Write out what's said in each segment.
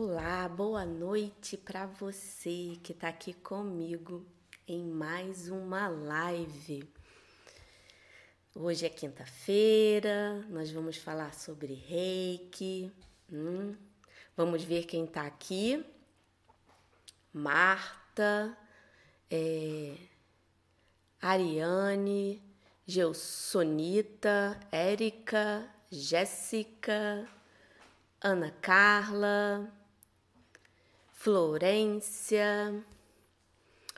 Olá, boa noite para você que está aqui comigo em mais uma live. Hoje é quinta-feira, nós vamos falar sobre reiki. Hum, vamos ver quem está aqui. Marta, é, Ariane, Gelsonita, Érica, Jéssica, Ana Carla, Florência.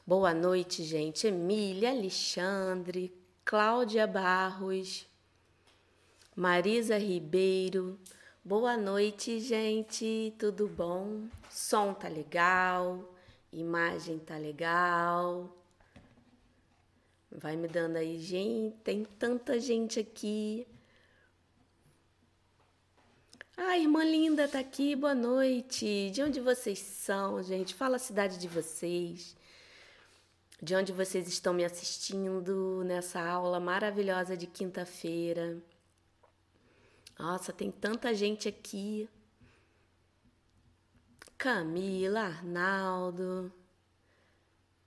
Boa noite, gente. Emília, Alexandre, Cláudia Barros, Marisa Ribeiro. Boa noite, gente. Tudo bom? Som tá legal, imagem tá legal. Vai me dando aí, gente. Tem tanta gente aqui. Ah, irmã linda tá aqui, boa noite. De onde vocês são, gente? Fala a cidade de vocês. De onde vocês estão me assistindo nessa aula maravilhosa de quinta-feira. Nossa, tem tanta gente aqui. Camila, Arnaldo.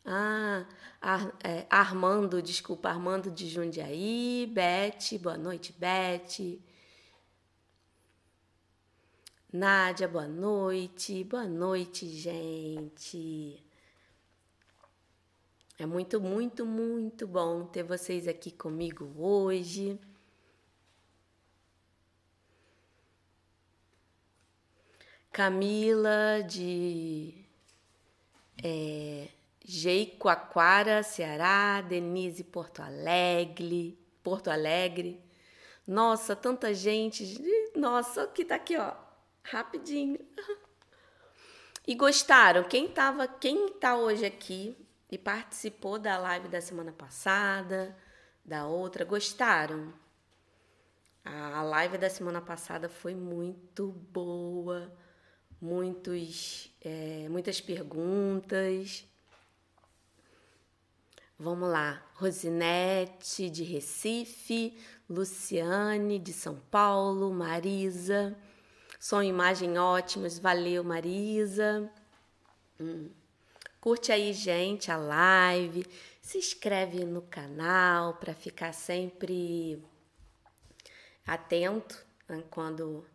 Ah, Ar, é, Armando, desculpa, Armando de Jundiaí. Beth, boa noite, Beth. Nádia, boa noite. Boa noite, gente. É muito, muito, muito bom ter vocês aqui comigo hoje. Camila de é, Jeicoacoara, Ceará, Denise Porto Alegre, Porto Alegre. Nossa, tanta gente. Nossa, que tá aqui, ó rapidinho. E gostaram? Quem tava, quem tá hoje aqui e participou da live da semana passada, da outra, gostaram? A live da semana passada foi muito boa, muitos, é, muitas perguntas. Vamos lá, Rosinete de Recife, Luciane de São Paulo, Marisa. Som e imagem ótimos. Valeu, Marisa. Hum. Curte aí, gente, a live. Se inscreve no canal para ficar sempre atento né, quando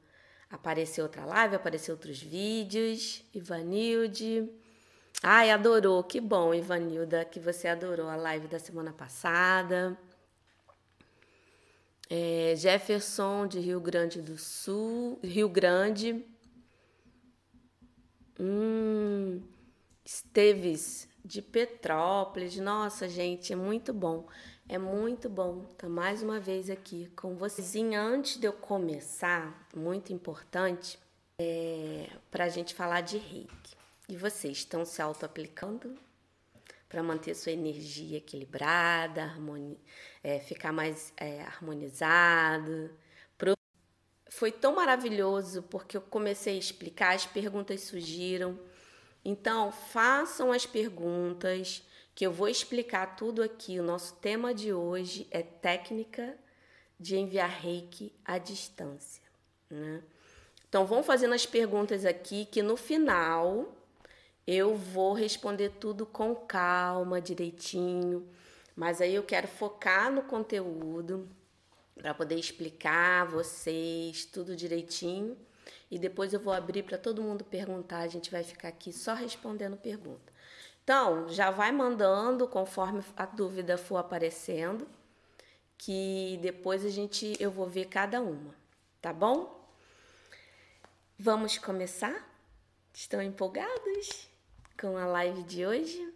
aparecer outra live, aparecer outros vídeos. Ivanilde. Ai, adorou. Que bom, Ivanilda, que você adorou a live da semana passada. É, Jefferson de Rio Grande do Sul, Rio Grande. Hum, Esteves de Petrópolis. Nossa, gente, é muito bom. É muito bom estar mais uma vez aqui com vocês. Antes de eu começar, muito importante, é, para a gente falar de reiki. E vocês estão se auto-aplicando? Para manter sua energia equilibrada, harmoni é, ficar mais é, harmonizado. Foi tão maravilhoso porque eu comecei a explicar, as perguntas surgiram. Então, façam as perguntas que eu vou explicar tudo aqui. O nosso tema de hoje é técnica de enviar reiki à distância. Né? Então, vão fazendo as perguntas aqui que no final eu vou responder tudo com calma, direitinho, mas aí eu quero focar no conteúdo para poder explicar a vocês tudo direitinho e depois eu vou abrir para todo mundo perguntar. A gente vai ficar aqui só respondendo pergunta. Então, já vai mandando conforme a dúvida for aparecendo, que depois a gente eu vou ver cada uma, tá bom? Vamos começar? Estão empolgados? Com a live de hoje?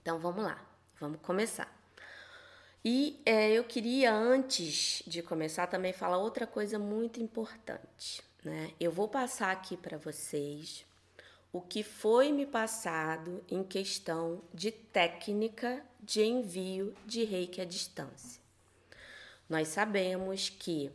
Então vamos lá, vamos começar. E é, eu queria, antes de começar, também falar outra coisa muito importante. Né? Eu vou passar aqui para vocês o que foi me passado em questão de técnica de envio de reiki à distância. Nós sabemos que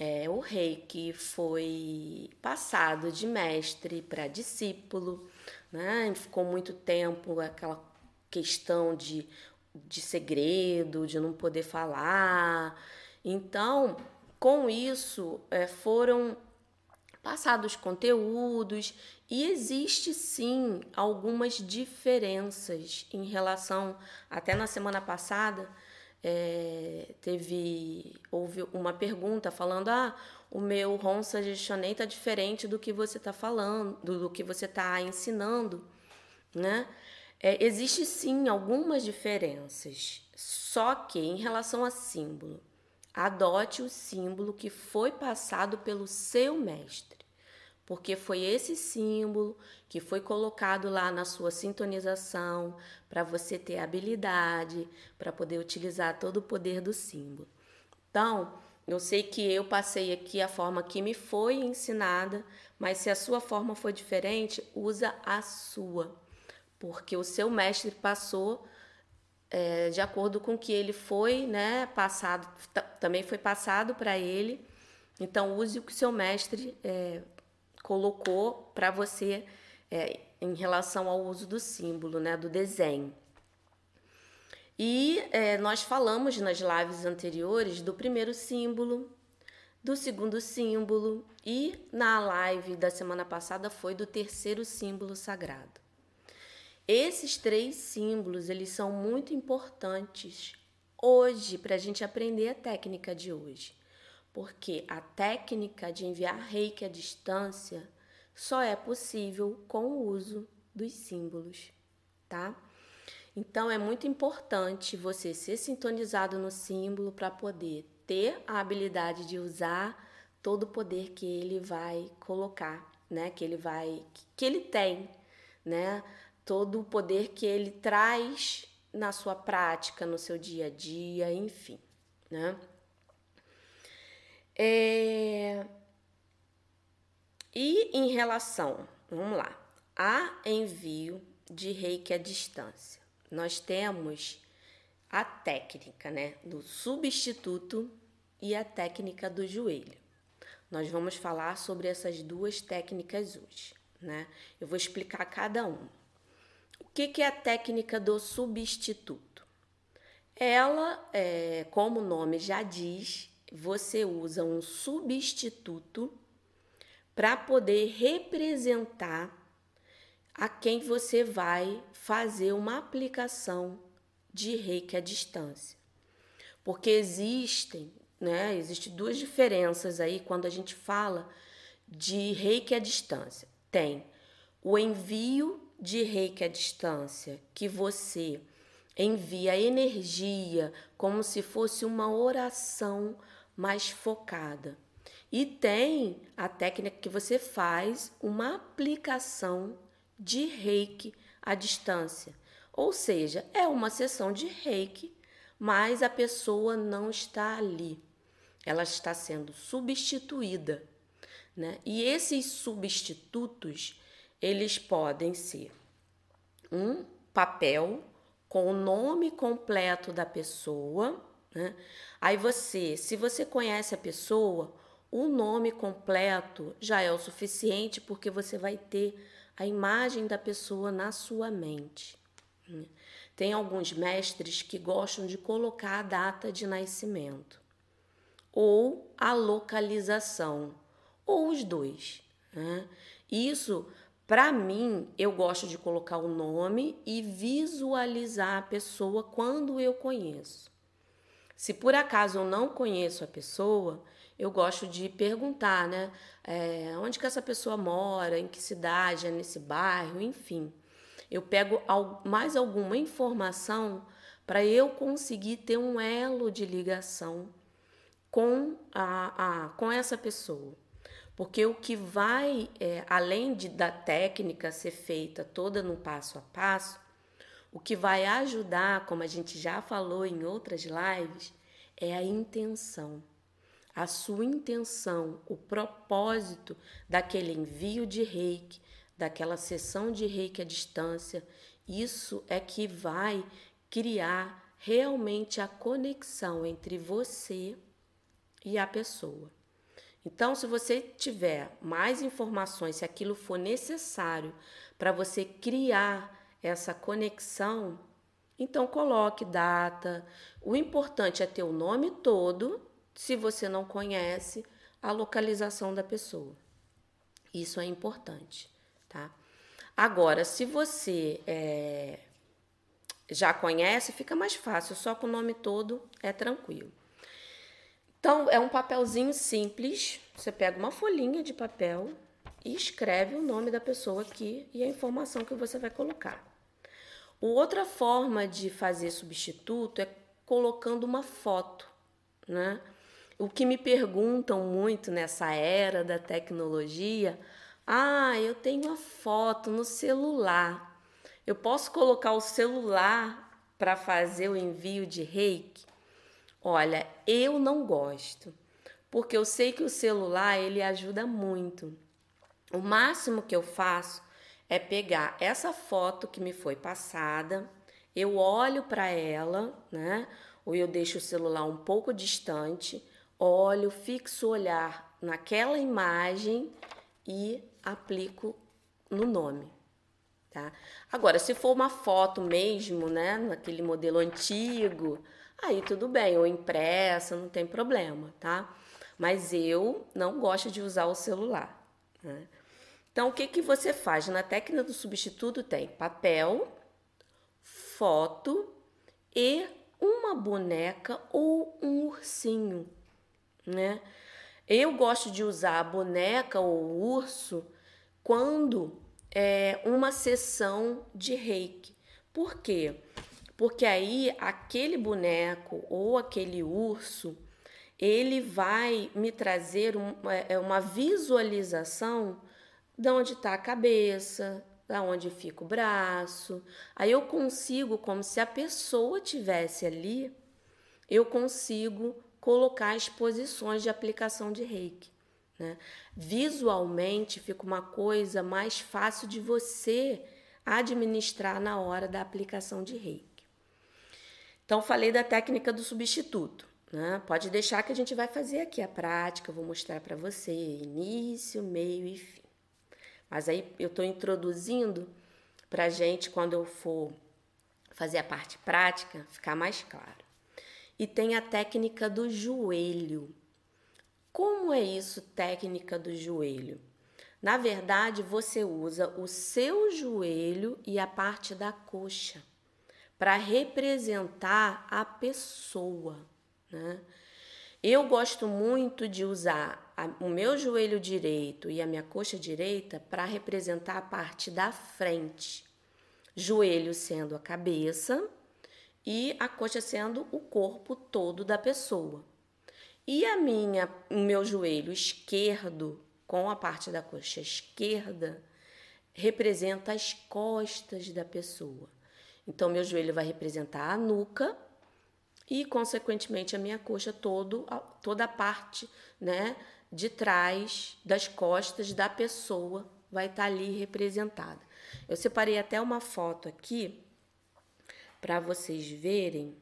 é, o reiki foi passado de mestre para discípulo, né? Ficou muito tempo aquela questão de, de segredo, de não poder falar. Então, com isso, é, foram passar dos conteúdos e existe sim algumas diferenças em relação até na semana passada é, teve houve uma pergunta falando ah o meu ROM Suggestionei está diferente do que você está falando do, do, que você está ensinando né? É, existe sim algumas diferenças só que em relação a símbolo adote o símbolo que foi passado pelo seu mestre porque foi esse símbolo que foi colocado lá na sua sintonização para você ter habilidade, para poder utilizar todo o poder do símbolo. Então, eu sei que eu passei aqui a forma que me foi ensinada, mas se a sua forma for diferente, usa a sua, porque o seu mestre passou é, de acordo com o que ele foi, né, passado, também foi passado para ele. Então, use o que seu mestre é, colocou para você é, em relação ao uso do símbolo, né, do desenho. E é, nós falamos nas lives anteriores do primeiro símbolo, do segundo símbolo e na live da semana passada foi do terceiro símbolo sagrado. Esses três símbolos eles são muito importantes hoje para a gente aprender a técnica de hoje porque a técnica de enviar reiki à distância só é possível com o uso dos símbolos, tá? Então é muito importante você ser sintonizado no símbolo para poder ter a habilidade de usar todo o poder que ele vai colocar, né? Que ele vai que ele tem, né? Todo o poder que ele traz na sua prática, no seu dia a dia, enfim, né? É... E em relação, vamos lá, a envio de reiki à distância, nós temos a técnica né, do substituto e a técnica do joelho. Nós vamos falar sobre essas duas técnicas hoje. Né? Eu vou explicar cada uma. O que, que é a técnica do substituto? Ela, é, como o nome já diz, você usa um substituto para poder representar a quem você vai fazer uma aplicação de reiki à distância. Porque existem, né, existem duas diferenças aí quando a gente fala de reiki à distância. Tem o envio de reiki à distância, que você envia energia como se fosse uma oração mais focada. E tem a técnica que você faz uma aplicação de reiki à distância. Ou seja, é uma sessão de reiki, mas a pessoa não está ali. Ela está sendo substituída. Né? E esses substitutos, eles podem ser um papel com o nome completo da pessoa, né? Aí você, se você conhece a pessoa, o nome completo já é o suficiente porque você vai ter a imagem da pessoa na sua mente. Né? Tem alguns mestres que gostam de colocar a data de nascimento ou a localização, ou os dois. Né? Isso, para mim, eu gosto de colocar o nome e visualizar a pessoa quando eu conheço. Se por acaso eu não conheço a pessoa, eu gosto de perguntar, né? É, onde que essa pessoa mora, em que cidade, é nesse bairro, enfim. Eu pego mais alguma informação para eu conseguir ter um elo de ligação com, a, a, com essa pessoa. Porque o que vai, é, além de, da técnica ser feita toda no passo a passo, o que vai ajudar, como a gente já falou em outras lives, é a intenção. A sua intenção, o propósito daquele envio de reiki, daquela sessão de reiki à distância, isso é que vai criar realmente a conexão entre você e a pessoa. Então, se você tiver mais informações, se aquilo for necessário para você criar essa conexão, então coloque data. O importante é ter o nome todo, se você não conhece a localização da pessoa. Isso é importante, tá? Agora, se você é, já conhece, fica mais fácil, só com o nome todo é tranquilo. Então, é um papelzinho simples. Você pega uma folhinha de papel e escreve o nome da pessoa aqui e a informação que você vai colocar. Outra forma de fazer substituto é colocando uma foto, né? O que me perguntam muito nessa era da tecnologia, ah, eu tenho a foto no celular. Eu posso colocar o celular para fazer o envio de reiki? Olha, eu não gosto, porque eu sei que o celular ele ajuda muito. O máximo que eu faço é pegar essa foto que me foi passada, eu olho para ela, né? Ou eu deixo o celular um pouco distante, olho, fixo o olhar naquela imagem e aplico no nome, tá? Agora, se for uma foto mesmo, né, naquele modelo antigo, aí tudo bem, ou impressa, não tem problema, tá? Mas eu não gosto de usar o celular, né? Então, o que, que você faz? Na técnica do substituto tem papel, foto e uma boneca ou um ursinho, né? Eu gosto de usar a boneca ou o urso quando é uma sessão de reiki. Por quê? Porque aí aquele boneco ou aquele urso ele vai me trazer é, uma visualização de onde está a cabeça, da onde fica o braço. Aí eu consigo, como se a pessoa tivesse ali, eu consigo colocar as posições de aplicação de reiki. Né? Visualmente fica uma coisa mais fácil de você administrar na hora da aplicação de reiki. Então, falei da técnica do substituto. Né? Pode deixar que a gente vai fazer aqui a prática, eu vou mostrar para você início, meio e fim. Mas aí eu estou introduzindo para gente, quando eu for fazer a parte prática, ficar mais claro. E tem a técnica do joelho. Como é isso, técnica do joelho? Na verdade, você usa o seu joelho e a parte da coxa para representar a pessoa, né? Eu gosto muito de usar o meu joelho direito e a minha coxa direita para representar a parte da frente. Joelho sendo a cabeça e a coxa sendo o corpo todo da pessoa. E a minha, o meu joelho esquerdo com a parte da coxa esquerda representa as costas da pessoa. Então meu joelho vai representar a nuca e, consequentemente, a minha coxa todo, toda a parte né, de trás das costas da pessoa vai estar tá ali representada. Eu separei até uma foto aqui para vocês verem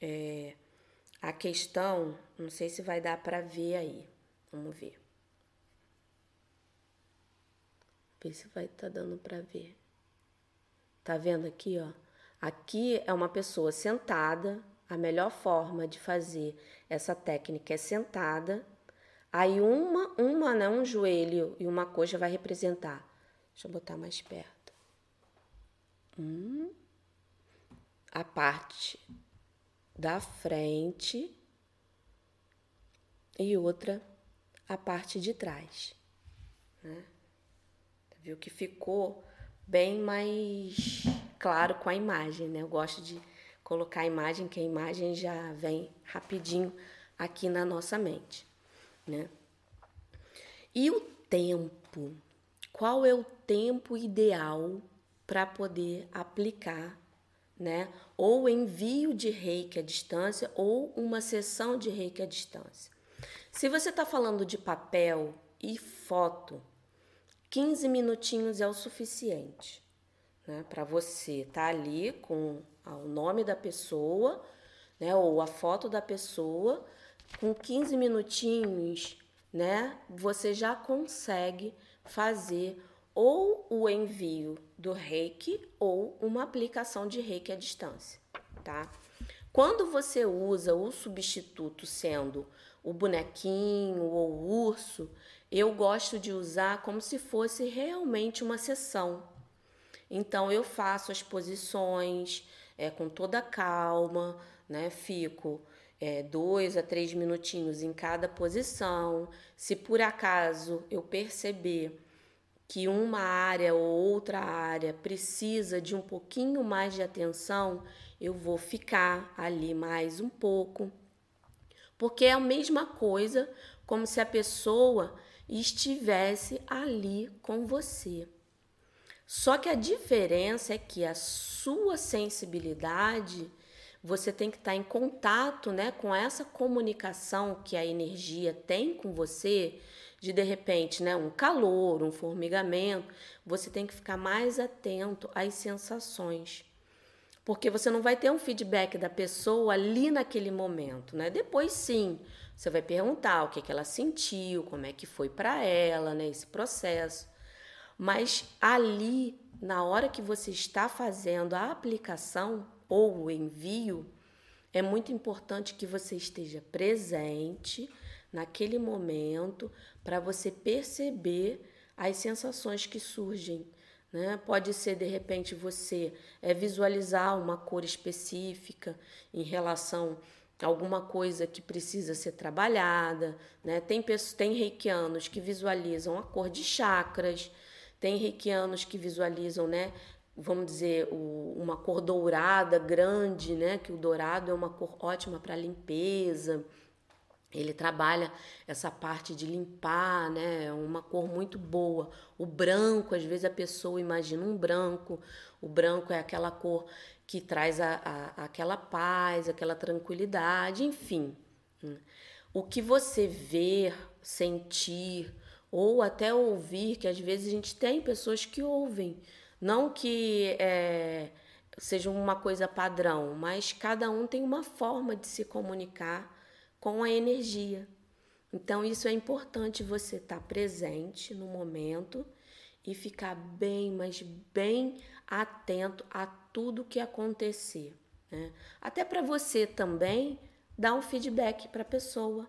é, a questão. Não sei se vai dar para ver aí. Vamos ver. Ver se vai estar tá dando para ver. Tá vendo aqui, ó? Aqui é uma pessoa sentada a melhor forma de fazer essa técnica é sentada. Aí uma, uma, né, um joelho e uma coxa vai representar. Deixa eu botar mais perto. Um, a parte da frente e outra a parte de trás. Né? Viu que ficou bem mais claro com a imagem, né? Eu gosto de colocar a imagem, que a imagem já vem rapidinho aqui na nossa mente, né? E o tempo? Qual é o tempo ideal para poder aplicar, né? Ou envio de reiki à distância ou uma sessão de reiki à distância. Se você está falando de papel e foto, 15 minutinhos é o suficiente né, para você estar tá ali com o nome da pessoa, né, ou a foto da pessoa, com 15 minutinhos, né, você já consegue fazer ou o envio do reiki ou uma aplicação de reiki à distância, tá? Quando você usa o substituto sendo o bonequinho ou o urso, eu gosto de usar como se fosse realmente uma sessão. Então eu faço as posições é, com toda calma, né? Fico é, dois a três minutinhos em cada posição. Se por acaso eu perceber que uma área ou outra área precisa de um pouquinho mais de atenção, eu vou ficar ali mais um pouco. Porque é a mesma coisa como se a pessoa estivesse ali com você. Só que a diferença é que a sua sensibilidade, você tem que estar em contato, né, com essa comunicação que a energia tem com você, de de repente, né, um calor, um formigamento, você tem que ficar mais atento às sensações. Porque você não vai ter um feedback da pessoa ali naquele momento, né? Depois sim, você vai perguntar o que, que ela sentiu, como é que foi para ela, né, esse processo. Mas ali, na hora que você está fazendo a aplicação ou o envio, é muito importante que você esteja presente naquele momento para você perceber as sensações que surgem. Né? Pode ser de repente você é, visualizar uma cor específica em relação a alguma coisa que precisa ser trabalhada. Né? Tem, tem reikianos que visualizam a cor de chakras, tem reikianos que visualizam, né? Vamos dizer, o, uma cor dourada grande, né? Que o dourado é uma cor ótima para limpeza. Ele trabalha essa parte de limpar, né? É uma cor muito boa. O branco, às vezes a pessoa imagina um branco. O branco é aquela cor que traz a, a, aquela paz, aquela tranquilidade, enfim. O que você ver, sentir, ou até ouvir, que às vezes a gente tem pessoas que ouvem, não que é, seja uma coisa padrão, mas cada um tem uma forma de se comunicar com a energia. Então, isso é importante você estar tá presente no momento e ficar bem, mas bem atento a tudo que acontecer. Né? Até para você também dar um feedback para a pessoa,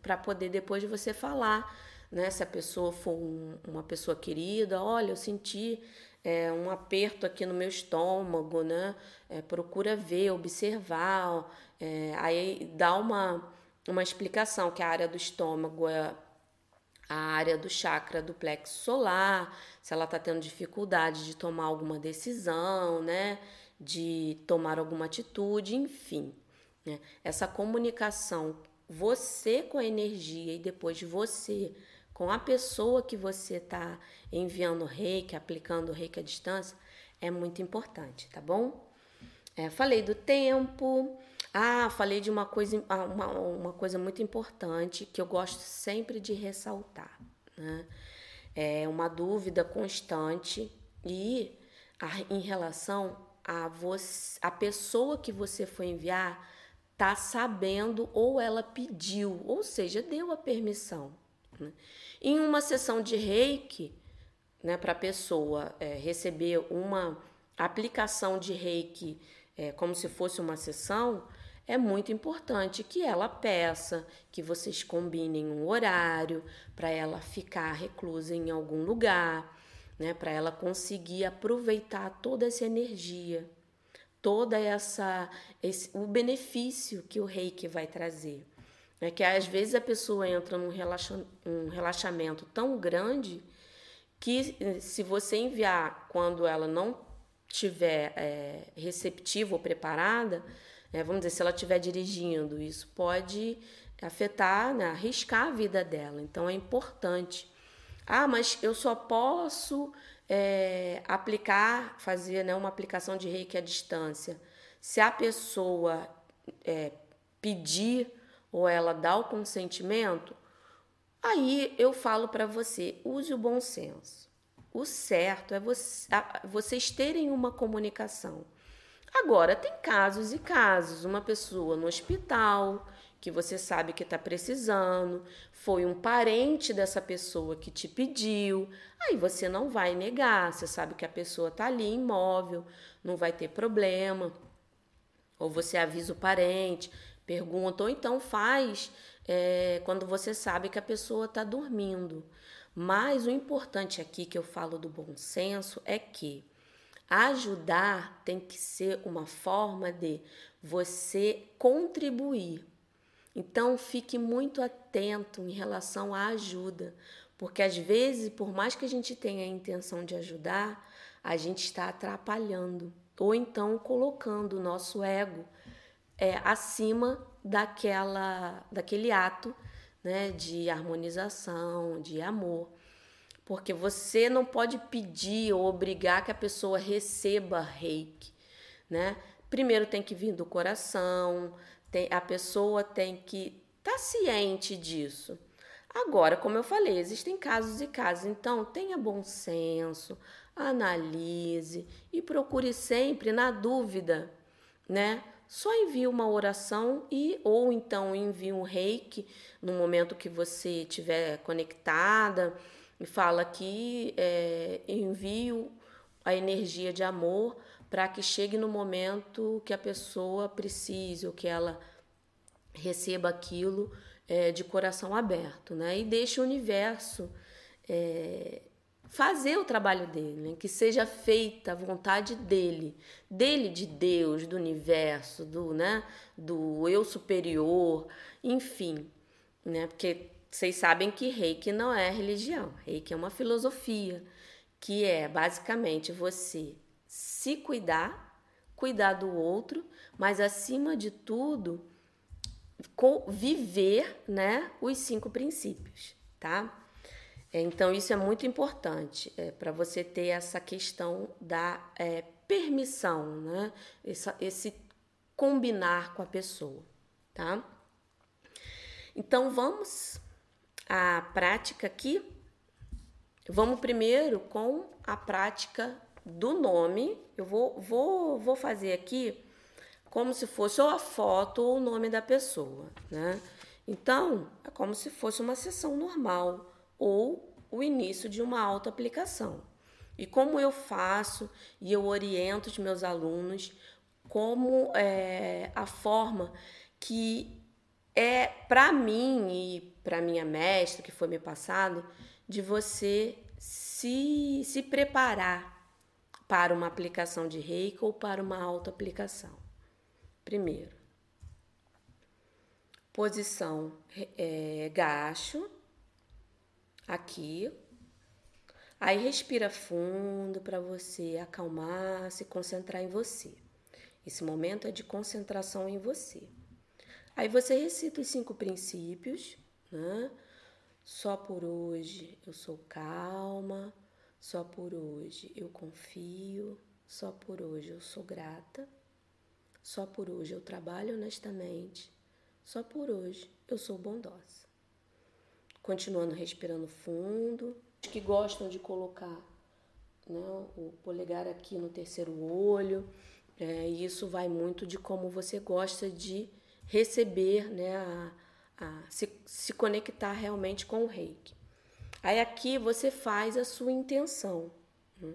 para poder depois de você falar né? Se a pessoa for um, uma pessoa querida, olha, eu senti é, um aperto aqui no meu estômago, né? É, procura ver, observar, é, aí dá uma, uma explicação que a área do estômago é a área do chakra do plexo solar, se ela está tendo dificuldade de tomar alguma decisão, né? De tomar alguma atitude, enfim. Né? Essa comunicação, você com a energia e depois você com a pessoa que você está enviando reiki, aplicando reiki à distância, é muito importante, tá bom? É, falei do tempo. Ah, falei de uma coisa, ah, uma, uma coisa muito importante que eu gosto sempre de ressaltar. Né? É uma dúvida constante e a, em relação a você, a pessoa que você foi enviar tá sabendo ou ela pediu, ou seja, deu a permissão. Né? Em uma sessão de reiki, né, para a pessoa é, receber uma aplicação de reiki é, como se fosse uma sessão, é muito importante que ela peça que vocês combinem um horário para ela ficar reclusa em algum lugar, né, para ela conseguir aproveitar toda essa energia, toda essa esse, o benefício que o reiki vai trazer. É que às vezes a pessoa entra num relaxa, um relaxamento tão grande que se você enviar quando ela não tiver é, receptiva ou preparada, é, vamos dizer, se ela estiver dirigindo, isso pode afetar, né, arriscar a vida dela. Então é importante. Ah, mas eu só posso é, aplicar, fazer né, uma aplicação de reiki à distância se a pessoa é, pedir ou ela dá o consentimento, aí eu falo para você, use o bom senso. O certo é você, vocês terem uma comunicação. Agora, tem casos e casos. Uma pessoa no hospital, que você sabe que está precisando, foi um parente dessa pessoa que te pediu, aí você não vai negar, você sabe que a pessoa está ali imóvel, não vai ter problema. Ou você avisa o parente, pergunta, ou então faz é, quando você sabe que a pessoa está dormindo. Mas o importante aqui que eu falo do bom senso é que ajudar tem que ser uma forma de você contribuir. Então fique muito atento em relação à ajuda, porque às vezes, por mais que a gente tenha a intenção de ajudar, a gente está atrapalhando ou então colocando o nosso ego é, acima daquela, daquele ato né, de harmonização, de amor. Porque você não pode pedir ou obrigar que a pessoa receba reiki, né? Primeiro tem que vir do coração, tem, a pessoa tem que estar tá ciente disso. Agora, como eu falei, existem casos e casos, então tenha bom senso, analise e procure sempre, na dúvida, né? Só envie uma oração e ou então envie um reiki no momento que você estiver conectada e fala que é, envio a energia de amor para que chegue no momento que a pessoa precise ou que ela receba aquilo é, de coração aberto, né? E deixe o universo é, fazer o trabalho dele, né? que seja feita a vontade dele, dele de Deus, do universo, do, né? do eu superior, enfim, né? Porque vocês sabem que Reiki não é religião, Reiki é uma filosofia, que é basicamente você se cuidar, cuidar do outro, mas acima de tudo, viver, né, os cinco princípios, tá? Então, isso é muito importante é, para você ter essa questão da é, permissão, né? Esse, esse combinar com a pessoa, tá? Então, vamos à prática aqui. Vamos primeiro com a prática do nome. Eu vou, vou, vou fazer aqui como se fosse ou a foto ou o nome da pessoa, né? Então, é como se fosse uma sessão normal ou o início de uma autoaplicação. E como eu faço e eu oriento os meus alunos como é, a forma que é para mim e para minha mestra que foi me passado de você se, se preparar para uma aplicação de reiki ou para uma autoaplicação. Primeiro, posição é, gacho, aqui. Aí respira fundo para você acalmar, se concentrar em você. Esse momento é de concentração em você. Aí você recita os cinco princípios, né? Só por hoje eu sou calma, só por hoje eu confio, só por hoje eu sou grata, só por hoje eu trabalho honestamente, só por hoje eu sou bondosa continuando respirando fundo. Os que gostam de colocar né, o polegar aqui no terceiro olho, é, isso vai muito de como você gosta de receber, né, a, a se, se conectar realmente com o reiki. Aí aqui você faz a sua intenção. Né?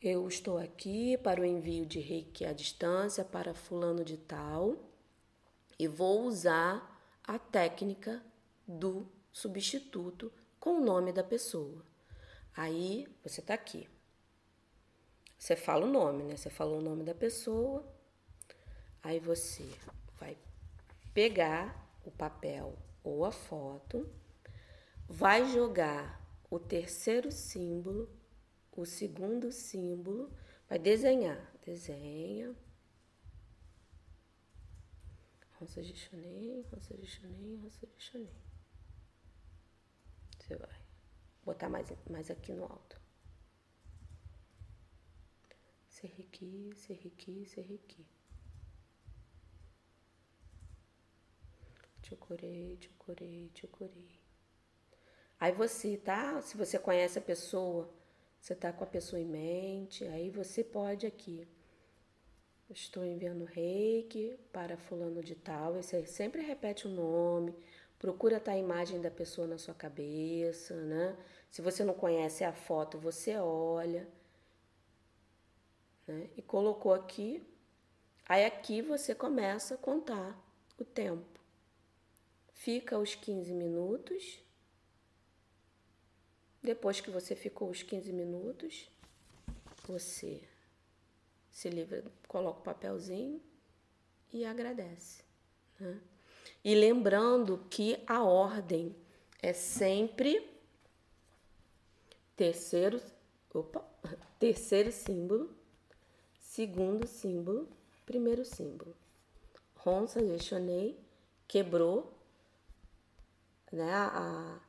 Eu estou aqui para o envio de reiki à distância para fulano de tal e vou usar a técnica do substituto com o nome da pessoa. Aí você está aqui. Você fala o nome, né? Você falou o nome da pessoa. Aí você vai pegar o papel ou a foto, vai jogar o terceiro símbolo, o segundo símbolo, vai desenhar. Desenha. Rosa de chanei, rosa de chanei, rosa de chanei. Vai botar mais, mais aqui no alto. Serriqui, serriqui, serriqui. Chocorei, chocorei, chocorei. Aí você tá, se você conhece a pessoa, você tá com a pessoa em mente, aí você pode aqui. Estou enviando reiki para fulano de tal, e você sempre repete o nome, Procura estar a imagem da pessoa na sua cabeça, né? Se você não conhece a foto, você olha. Né? E colocou aqui. Aí aqui você começa a contar o tempo. fica os 15 minutos. Depois que você ficou os 15 minutos, você se livra, coloca o papelzinho e agradece. Né? E lembrando que a ordem é sempre terceiro, opa, terceiro símbolo, segundo símbolo, primeiro símbolo. Ronça, gestionei, quebrou né, a,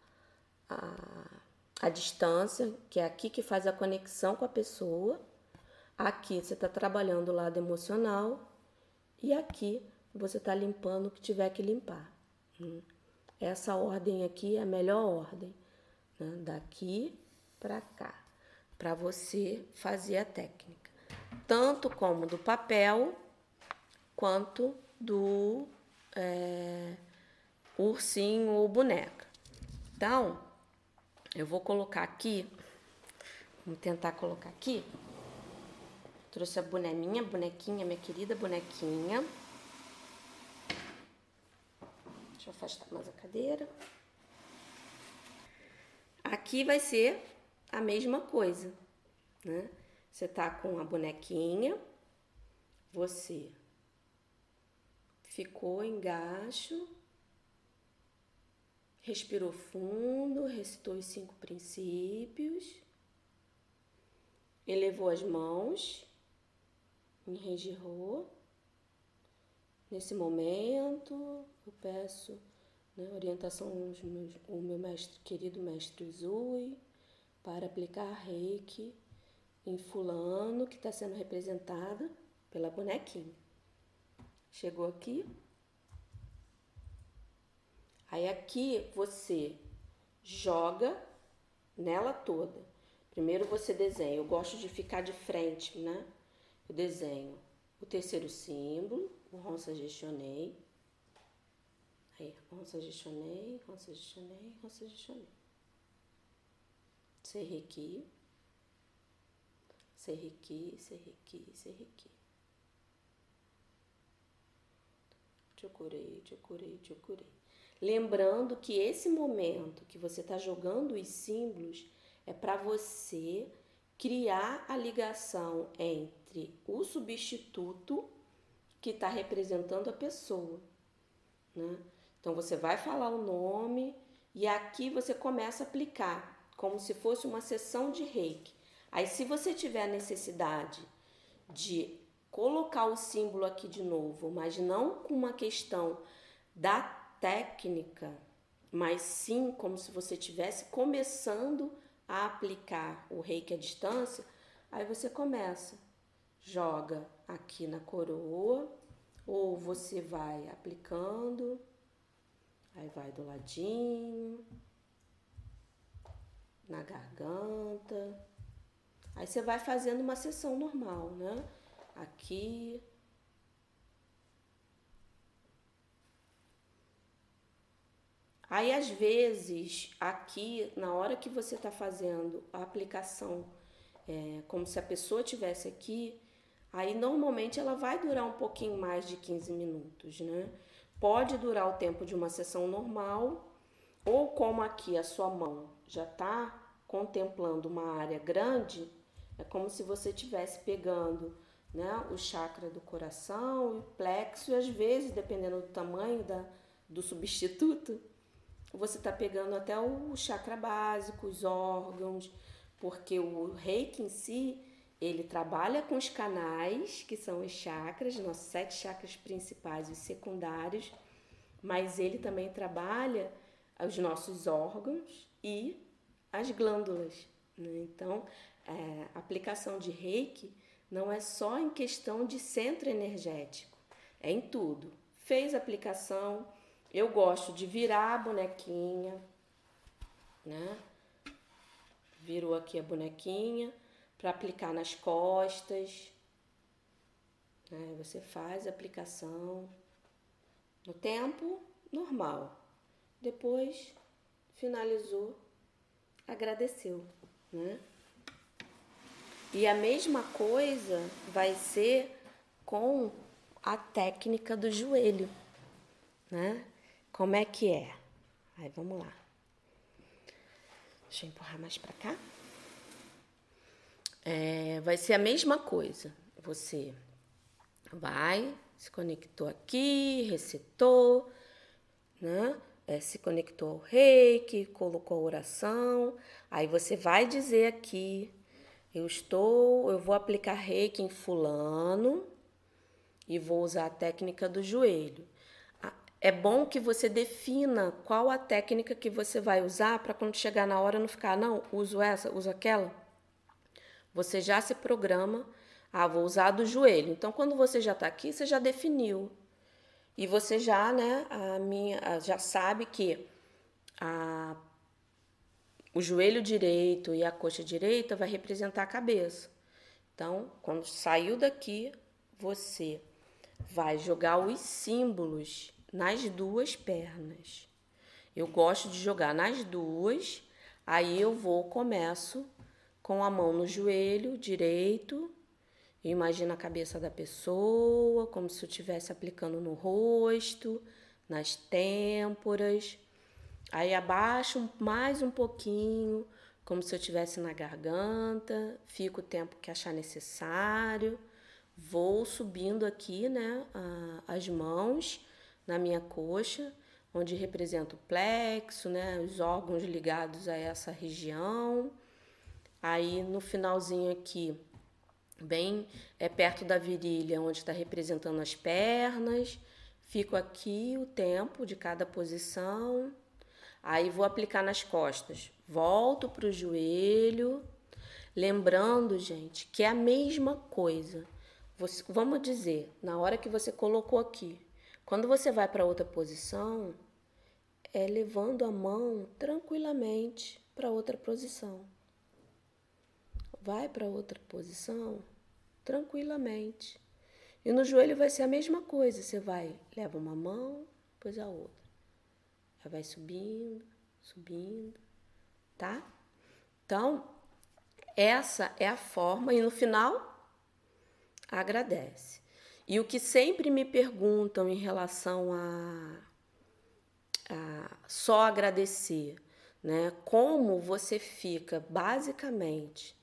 a, a distância, que é aqui que faz a conexão com a pessoa. Aqui você está trabalhando o lado emocional e aqui você está limpando o que tiver que limpar. Hum. Essa ordem aqui é a melhor ordem, né? daqui para cá, para você fazer a técnica, tanto como do papel quanto do é, ursinho ou boneca. Então, eu vou colocar aqui, vamos tentar colocar aqui. Trouxe a boneminha, bonequinha, minha querida bonequinha. Deixa eu afastar mais a cadeira. Aqui vai ser a mesma coisa, né? Você tá com a bonequinha, você ficou em gacho, respirou fundo, recitou os cinco princípios, elevou as mãos em Renjiro. Nesse momento, eu peço né, orientação ao meu mestre, querido mestre Zui, para aplicar reiki em fulano que está sendo representada pela bonequinha. Chegou aqui. Aí aqui você joga nela toda. Primeiro você desenha. Eu gosto de ficar de frente, né? Eu desenho o terceiro símbolo, ronça gestionei. Aí, ronça gestionei, ronça gestionei, ronça gestionei. Serrequi. Serrequi, serrequi. Te curei, te curei, te curei. Lembrando que esse momento que você está jogando os símbolos é para você criar a ligação entre o substituto que está representando a pessoa. Né? Então você vai falar o nome e aqui você começa a aplicar, como se fosse uma sessão de reiki. Aí, se você tiver a necessidade de colocar o símbolo aqui de novo, mas não com uma questão da técnica, mas sim como se você estivesse começando a aplicar o reiki à distância, aí você começa, joga aqui na coroa, ou você vai aplicando, aí vai do ladinho, na garganta. Aí você vai fazendo uma sessão normal, né? Aqui, Aí, às vezes, aqui, na hora que você está fazendo a aplicação, é, como se a pessoa tivesse aqui, aí normalmente ela vai durar um pouquinho mais de 15 minutos, né? Pode durar o tempo de uma sessão normal, ou como aqui a sua mão já está contemplando uma área grande, é como se você estivesse pegando né, o chakra do coração, o plexo, e às vezes, dependendo do tamanho da, do substituto, você está pegando até o chakra básico, os órgãos, porque o reiki em si, ele trabalha com os canais, que são os chakras, nossos sete chakras principais e secundários, mas ele também trabalha os nossos órgãos e as glândulas. Né? Então, é, a aplicação de reiki não é só em questão de centro energético, é em tudo. Fez aplicação, eu gosto de virar a bonequinha, né? Virou aqui a bonequinha para aplicar nas costas. Né? Você faz a aplicação no tempo normal. Depois finalizou, agradeceu, né? E a mesma coisa vai ser com a técnica do joelho, né? como é que é? Aí vamos lá. Deixa eu empurrar mais para cá. É, vai ser a mesma coisa. Você vai, se conectou aqui, recitou, né? É, se conectou ao reiki, colocou a oração. Aí você vai dizer aqui: eu estou, eu vou aplicar reiki em fulano e vou usar a técnica do joelho. É bom que você defina qual a técnica que você vai usar para quando chegar na hora não ficar, não, uso essa, uso aquela. Você já se programa, ah, vou usar do joelho. Então, quando você já está aqui, você já definiu. E você já, né, a minha, já sabe que a, o joelho direito e a coxa direita vai representar a cabeça. Então, quando saiu daqui, você vai jogar os símbolos nas duas pernas. Eu gosto de jogar nas duas, aí eu vou, começo com a mão no joelho direito, imagina a cabeça da pessoa, como se eu estivesse aplicando no rosto, nas têmporas. Aí abaixo mais um pouquinho, como se eu estivesse na garganta, fico o tempo que achar necessário. Vou subindo aqui, né, as mãos na minha coxa, onde representa o plexo, né, os órgãos ligados a essa região. Aí no finalzinho aqui, bem é perto da virilha, onde está representando as pernas. Fico aqui o tempo de cada posição. Aí vou aplicar nas costas. Volto para o joelho. Lembrando, gente, que é a mesma coisa. Você, vamos dizer, na hora que você colocou aqui, quando você vai para outra posição, é levando a mão tranquilamente para outra posição. Vai para outra posição tranquilamente. E no joelho vai ser a mesma coisa. Você vai, leva uma mão, depois a outra. Aí vai subindo, subindo, tá? Então, essa é a forma, e no final, agradece. E o que sempre me perguntam em relação a, a só agradecer, né? Como você fica basicamente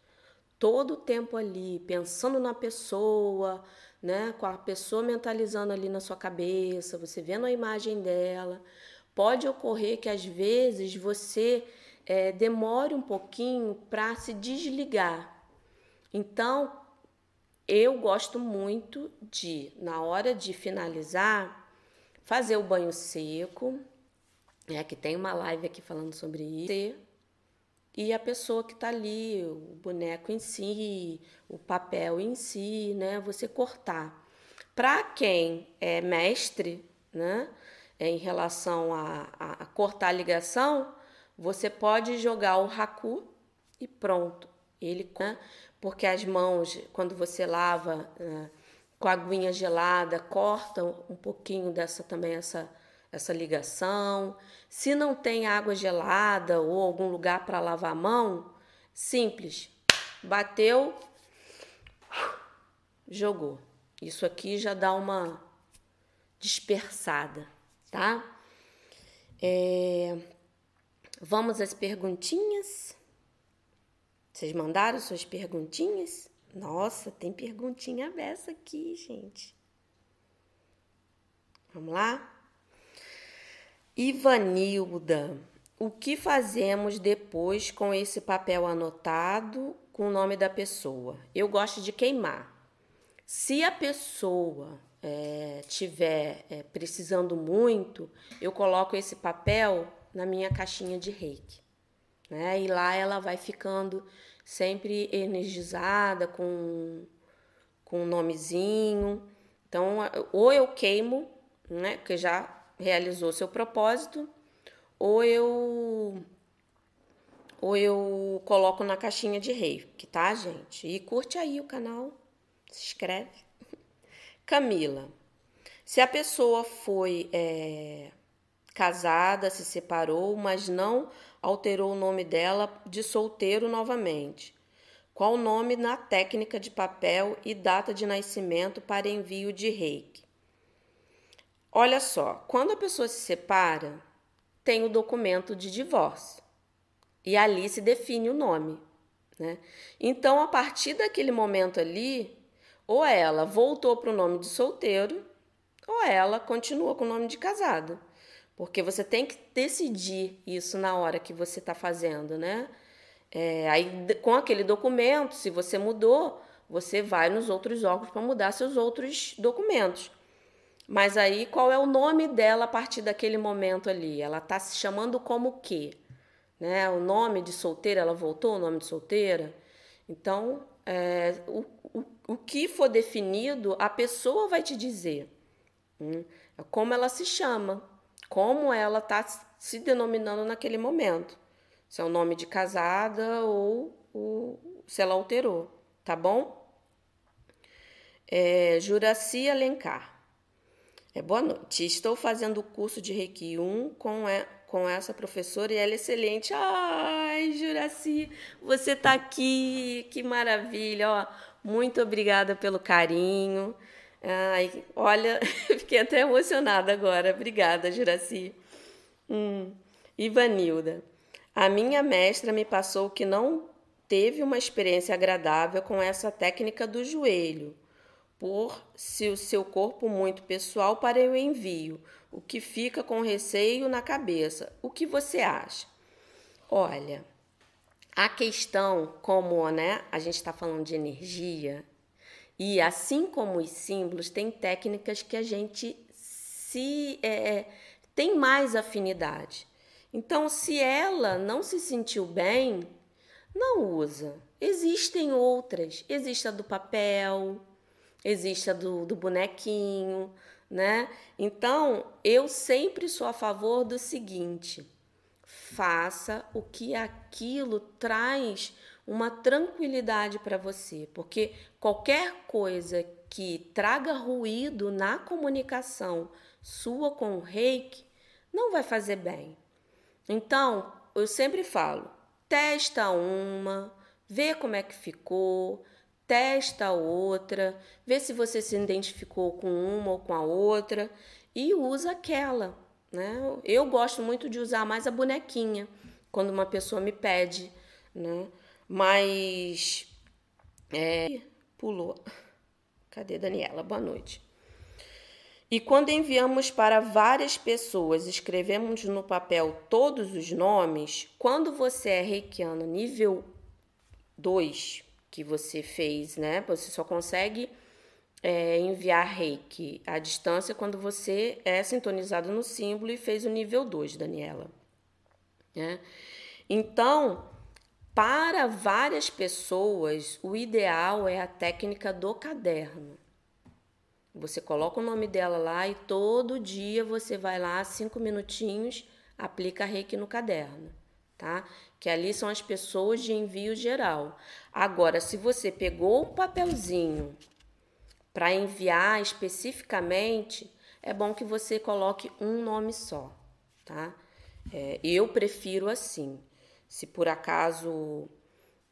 todo o tempo ali pensando na pessoa, né? Com a pessoa mentalizando ali na sua cabeça, você vendo a imagem dela. Pode ocorrer que às vezes você é, demore um pouquinho para se desligar. Então, eu gosto muito de, na hora de finalizar, fazer o banho seco, é que tem uma live aqui falando sobre isso, e a pessoa que está ali, o boneco em si, o papel em si, né? Você cortar. Para quem é mestre, né? É, em relação a, a, cortar a ligação, você pode jogar o raku e pronto. Ele, né? porque as mãos, quando você lava né, com a aguinha gelada, cortam um pouquinho dessa também essa, essa ligação. Se não tem água gelada ou algum lugar para lavar a mão, simples, bateu, jogou. Isso aqui já dá uma dispersada, tá? É... Vamos às perguntinhas? Vocês mandaram suas perguntinhas? Nossa, tem perguntinha dessa aqui, gente. Vamos lá? Ivanilda, o que fazemos depois com esse papel anotado com o nome da pessoa? Eu gosto de queimar. Se a pessoa é, tiver é, precisando muito, eu coloco esse papel na minha caixinha de reiki. Né? E lá ela vai ficando sempre energizada, com, com um nomezinho. Então, ou eu queimo, né, que já realizou seu propósito, ou eu ou eu coloco na caixinha de reiki, tá, gente? E curte aí o canal, se inscreve. Camila, se a pessoa foi é, casada, se separou, mas não alterou o nome dela de solteiro novamente. Qual o nome na técnica de papel e data de nascimento para envio de reiki? Olha só, quando a pessoa se separa, tem o documento de divórcio e ali se define o nome. Né? Então, a partir daquele momento ali, ou ela voltou para o nome de solteiro, ou ela continua com o nome de casado. Porque você tem que decidir isso na hora que você está fazendo, né? É, aí, com aquele documento, se você mudou, você vai nos outros órgãos para mudar seus outros documentos. Mas aí, qual é o nome dela a partir daquele momento ali? Ela está se chamando como o quê? Né? O nome de solteira, ela voltou o nome de solteira? Então, é, o, o, o que for definido, a pessoa vai te dizer. Hum? É como ela se chama, como ela está se denominando naquele momento. Se é o nome de casada ou, ou se ela alterou, tá bom? É, Juraci Alencar. É, boa noite. Estou fazendo o curso de Reiki 1 com, é, com essa professora e ela é excelente. Ai, Juraci, você está aqui, que maravilha. Ó, muito obrigada pelo carinho. Ai, olha, fiquei até emocionada agora. Obrigada, Juraci. Hum. Ivanilda. A minha mestra me passou que não teve uma experiência agradável com essa técnica do joelho por se o seu corpo muito pessoal para o envio, o que fica com receio na cabeça. O que você acha? Olha, a questão, como né, a gente está falando de energia, e assim como os símbolos, tem técnicas que a gente se é, tem mais afinidade. Então, se ela não se sentiu bem, não usa. Existem outras. Existe a do papel, existe a do, do bonequinho, né? Então, eu sempre sou a favor do seguinte: faça o que aquilo traz uma tranquilidade para você, porque qualquer coisa que traga ruído na comunicação sua com o reiki não vai fazer bem. Então, eu sempre falo: testa uma, vê como é que ficou, testa a outra, vê se você se identificou com uma ou com a outra e usa aquela. Né? Eu gosto muito de usar mais a bonequinha quando uma pessoa me pede, né? Mas é, pulou. Cadê Daniela? Boa noite. E quando enviamos para várias pessoas, escrevemos no papel todos os nomes, quando você é reikiano nível 2, que você fez, né? Você só consegue é, enviar reiki à distância quando você é sintonizado no símbolo e fez o nível 2, Daniela. Né? Então, para várias pessoas, o ideal é a técnica do caderno. Você coloca o nome dela lá e todo dia você vai lá, cinco minutinhos, aplica reiki no caderno, tá? que ali são as pessoas de envio geral. Agora, se você pegou o papelzinho para enviar especificamente, é bom que você coloque um nome só, tá? É, eu prefiro assim. Se por acaso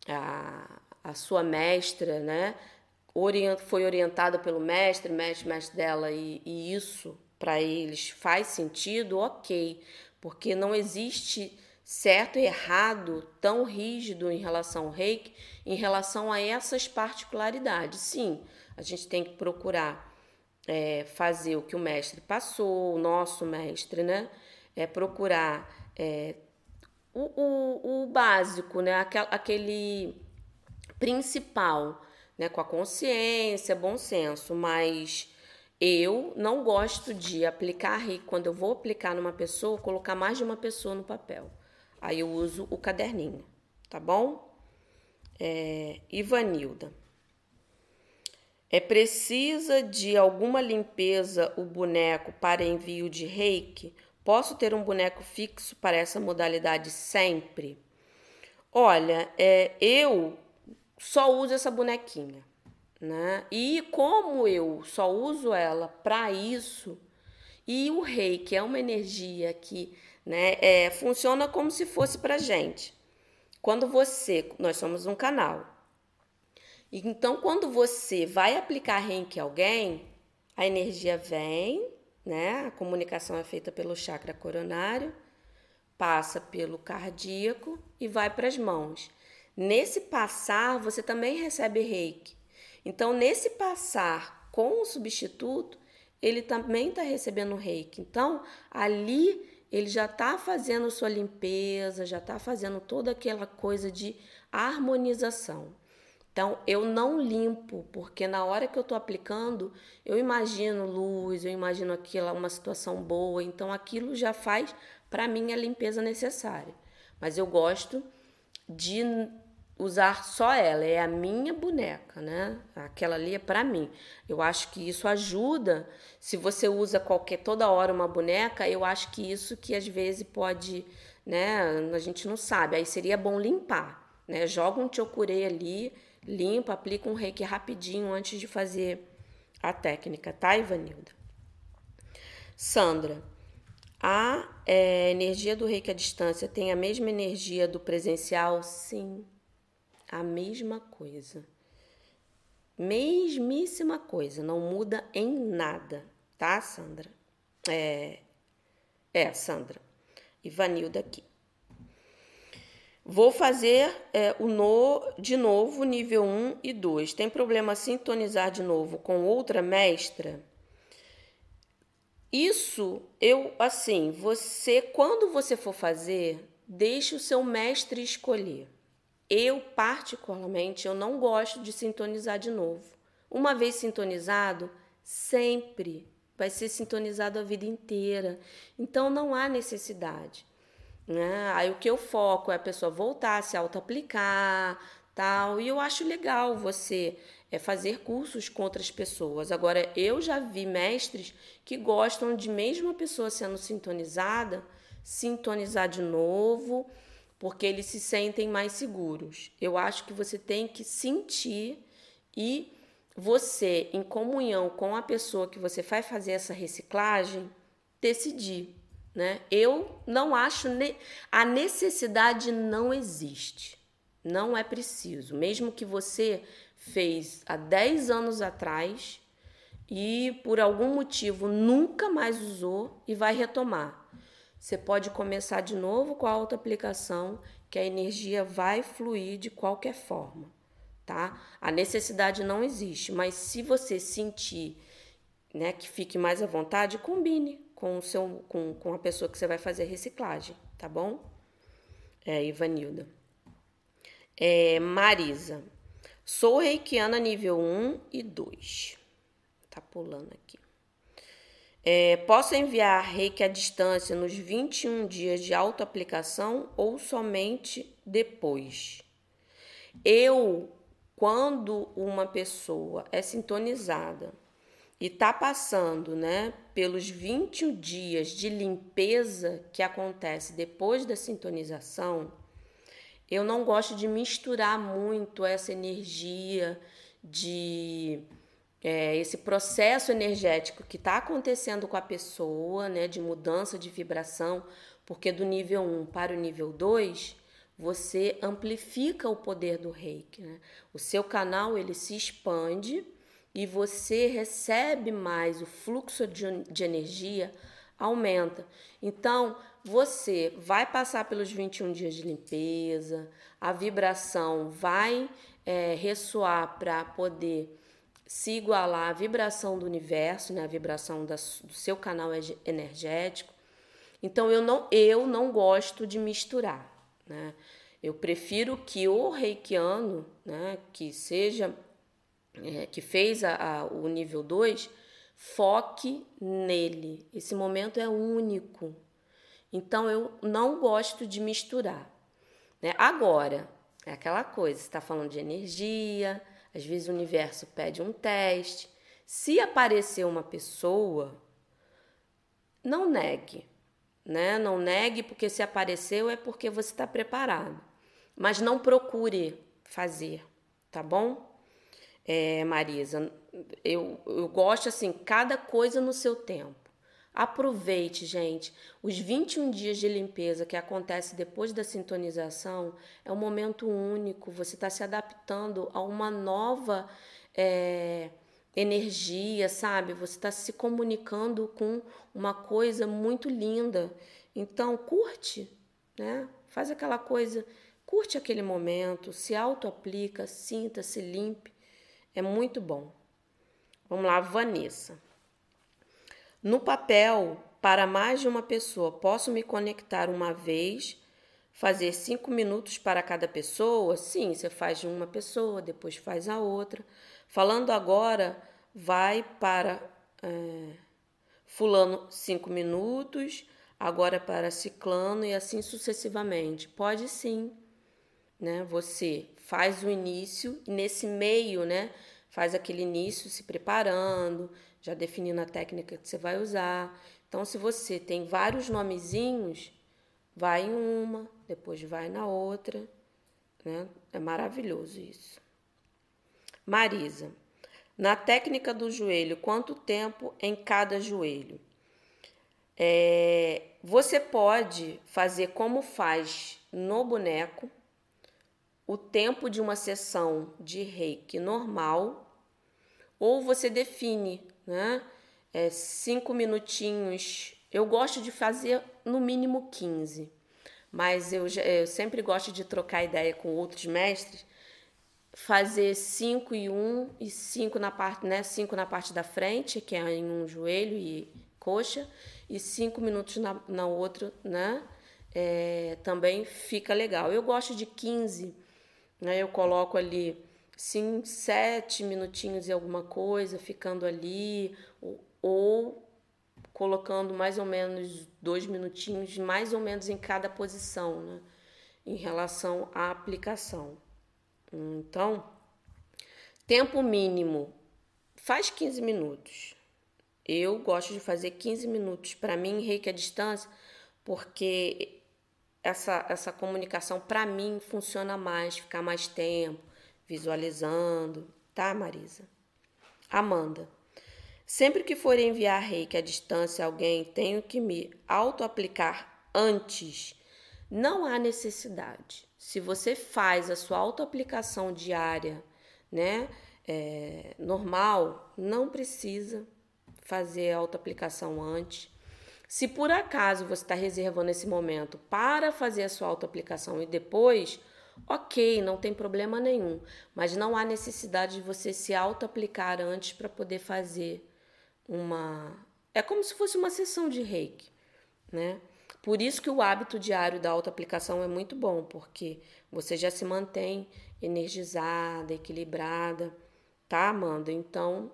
a, a sua mestra, né, orient, foi orientada pelo mestre, mestre, mestre dela, e, e isso para eles faz sentido, ok, porque não existe certo e errado tão rígido em relação ao reiki, em relação a essas particularidades. Sim, a gente tem que procurar é, fazer o que o mestre passou, o nosso mestre, né? É procurar é, o, o, o, básico, né? Aquele, principal, né? Com a consciência, bom senso, mas eu não gosto de aplicar reiki quando eu vou aplicar numa pessoa, colocar mais de uma pessoa no papel. Aí eu uso o caderninho, tá bom? É, Ivanilda. É precisa de alguma limpeza o boneco para envio de reiki? Posso ter um boneco fixo para essa modalidade sempre? Olha, é, eu só uso essa bonequinha, né? E como eu só uso ela para isso, e o reiki é uma energia que né? É, funciona como se fosse para gente. Quando você, nós somos um canal. Então, quando você vai aplicar reiki a alguém, a energia vem, né? A comunicação é feita pelo chakra coronário, passa pelo cardíaco e vai para as mãos. Nesse passar, você também recebe reiki. Então, nesse passar com o substituto, ele também está recebendo reiki. Então, ali ele já está fazendo sua limpeza, já está fazendo toda aquela coisa de harmonização. Então, eu não limpo, porque na hora que eu estou aplicando, eu imagino luz, eu imagino aquilo, uma situação boa, então aquilo já faz para mim a limpeza necessária. Mas eu gosto de usar só ela, é a minha boneca, né? Aquela ali é para mim. Eu acho que isso ajuda. Se você usa qualquer toda hora uma boneca, eu acho que isso que às vezes pode, né, a gente não sabe. Aí seria bom limpar, né? Joga um chocurei ali limpa, aplica um reiki rapidinho antes de fazer a técnica, tá, Ivanilda? Sandra, a é, energia do reiki à distância tem a mesma energia do presencial? Sim, a mesma coisa. Mesmíssima coisa, não muda em nada, tá, Sandra? É, é Sandra. Ivanilda aqui. Vou fazer é, o no, de novo nível 1 e 2. Tem problema sintonizar de novo com outra mestra? Isso eu assim, você quando você for fazer, deixe o seu mestre escolher. Eu particularmente eu não gosto de sintonizar de novo. Uma vez sintonizado, sempre vai ser sintonizado a vida inteira. Então não há necessidade. Né? Aí o que eu foco é a pessoa voltar se auto-aplicar, tal. E eu acho legal você é, fazer cursos com outras pessoas. Agora, eu já vi mestres que gostam de, mesmo a pessoa sendo sintonizada, sintonizar de novo, porque eles se sentem mais seguros. Eu acho que você tem que sentir e você, em comunhão com a pessoa que você vai fazer essa reciclagem, decidir né? Eu não acho ne a necessidade não existe. Não é preciso. Mesmo que você fez há 10 anos atrás e por algum motivo nunca mais usou e vai retomar. Você pode começar de novo com a auto-aplicação, que a energia vai fluir de qualquer forma, tá? A necessidade não existe, mas se você sentir, né, que fique mais à vontade, combine, com, o seu, com, com a pessoa que você vai fazer reciclagem, tá bom? É, Ivanilda. É, Marisa. Sou reikiana nível 1 e 2. Tá pulando aqui. É, posso enviar reiki à distância nos 21 dias de autoaplicação ou somente depois? Eu, quando uma pessoa é sintonizada e está passando né, pelos 21 dias de limpeza que acontece depois da sintonização, eu não gosto de misturar muito essa energia de é, esse processo energético que está acontecendo com a pessoa, né, de mudança de vibração, porque do nível 1 para o nível 2, você amplifica o poder do reiki. Né? O seu canal ele se expande e você recebe mais, o fluxo de, de energia aumenta. Então, você vai passar pelos 21 dias de limpeza, a vibração vai é, ressoar para poder se igualar à vibração do universo, né, a vibração da, do seu canal energético. Então, eu não, eu não gosto de misturar. Né? Eu prefiro que o reikiano, né, que seja é, que fez a, a, o nível 2, foque nele. Esse momento é único. Então eu não gosto de misturar. Né? Agora, é aquela coisa, está falando de energia, às vezes o universo pede um teste. Se aparecer uma pessoa, não negue, né? Não negue porque se apareceu é porque você está preparado. Mas não procure fazer, tá bom? é, Marisa, eu, eu gosto assim, cada coisa no seu tempo. Aproveite, gente. Os 21 dias de limpeza que acontece depois da sintonização é um momento único. Você está se adaptando a uma nova é, energia, sabe? Você está se comunicando com uma coisa muito linda. Então, curte, né? Faz aquela coisa, curte aquele momento, se auto-aplica, sinta, se limpe. É muito bom. Vamos lá, Vanessa. No papel, para mais de uma pessoa, posso me conectar uma vez, fazer cinco minutos para cada pessoa? Sim, você faz de uma pessoa, depois faz a outra. Falando agora, vai para é, Fulano cinco minutos, agora para Ciclano e assim sucessivamente. Pode sim, né? Você faz o início e nesse meio, né? Faz aquele início se preparando, já definindo a técnica que você vai usar. Então, se você tem vários nomezinhos, vai em uma, depois vai na outra, né? É maravilhoso isso. Marisa, na técnica do joelho, quanto tempo em cada joelho? É, você pode fazer como faz no boneco, o tempo de uma sessão de reiki normal, ou você define, né? É, cinco minutinhos. Eu gosto de fazer no mínimo 15, mas eu, eu sempre gosto de trocar ideia com outros mestres fazer cinco e um e cinco na parte, né? Cinco na parte da frente, que é em um joelho e coxa, e cinco minutos na, na outra, né? É, também fica legal. Eu gosto de 15 né? Eu coloco ali sim, sete minutinhos e alguma coisa, ficando ali, ou, ou colocando mais ou menos dois minutinhos, mais ou menos em cada posição, né? Em relação à aplicação. Então, tempo mínimo, faz 15 minutos. Eu gosto de fazer 15 minutos. Para mim, reiki à distância, porque essa, essa comunicação, para mim, funciona mais, ficar mais tempo visualizando, tá, Marisa? Amanda. Sempre que for enviar reiki à distância a alguém, tenho que me auto-aplicar antes. Não há necessidade. Se você faz a sua auto-aplicação diária, né, é, normal, não precisa fazer a auto-aplicação antes. Se por acaso você está reservando esse momento para fazer a sua autoaplicação e depois, ok, não tem problema nenhum. Mas não há necessidade de você se autoaplicar antes para poder fazer uma. É como se fosse uma sessão de reiki, né? Por isso que o hábito diário da autoaplicação é muito bom, porque você já se mantém energizada, equilibrada, tá, Amanda? Então,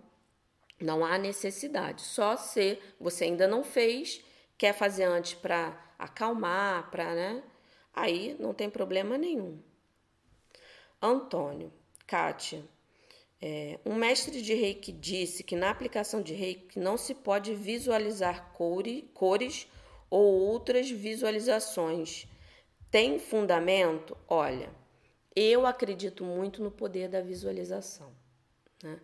não há necessidade. Só se você ainda não fez, quer fazer antes para acalmar, para, né? Aí não tem problema nenhum. Antônio, Kátia, é, um mestre de reiki disse que na aplicação de reiki não se pode visualizar cores, ou outras visualizações. Tem fundamento? Olha, eu acredito muito no poder da visualização. Né?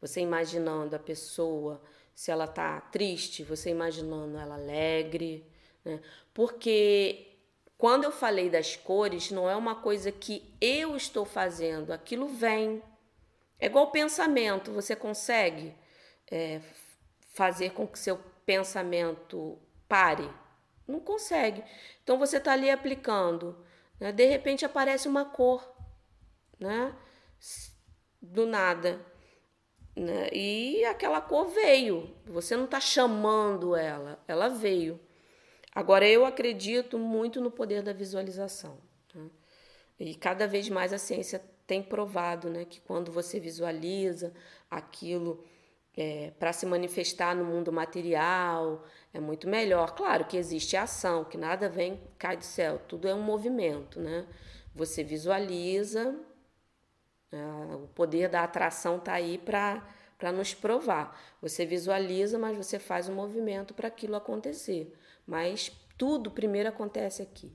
Você imaginando a pessoa, se ela tá triste, você imaginando ela alegre, né? Porque quando eu falei das cores, não é uma coisa que eu estou fazendo, aquilo vem. É igual pensamento, você consegue é, fazer com que seu pensamento pare? Não consegue. Então você está ali aplicando, né? de repente aparece uma cor, né? Do nada. Né? E aquela cor veio. Você não está chamando ela, ela veio. Agora, eu acredito muito no poder da visualização. Né? E cada vez mais a ciência tem provado né, que quando você visualiza aquilo é, para se manifestar no mundo material, é muito melhor. Claro que existe ação, que nada vem, cai do céu, tudo é um movimento. Né? Você visualiza, é, o poder da atração está aí para nos provar. Você visualiza, mas você faz um movimento para aquilo acontecer. Mas tudo primeiro acontece aqui.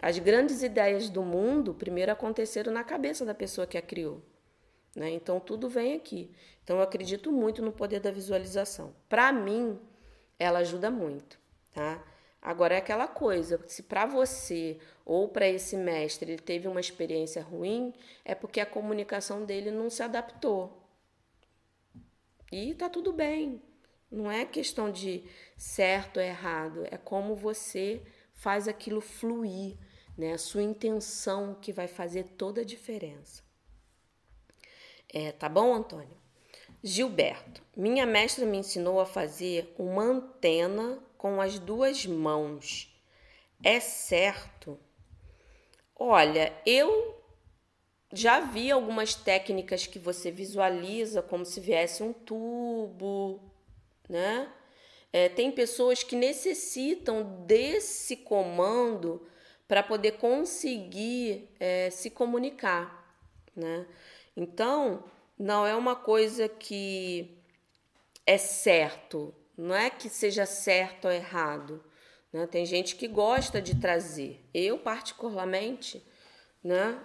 As grandes ideias do mundo primeiro aconteceram na cabeça da pessoa que a criou. Né? Então tudo vem aqui. Então eu acredito muito no poder da visualização. Para mim, ela ajuda muito. Tá? Agora é aquela coisa, se para você ou para esse mestre ele teve uma experiência ruim, é porque a comunicação dele não se adaptou. E tá tudo bem. Não é questão de certo ou errado, é como você faz aquilo fluir, né? A sua intenção que vai fazer toda a diferença. É, tá bom, Antônio? Gilberto, minha mestra me ensinou a fazer uma antena com as duas mãos. É certo? Olha, eu já vi algumas técnicas que você visualiza como se viesse um tubo, né? É, tem pessoas que necessitam desse comando para poder conseguir é, se comunicar, né? Então, não é uma coisa que é certo, não é que seja certo ou errado. Né? Tem gente que gosta de trazer. Eu, particularmente, né,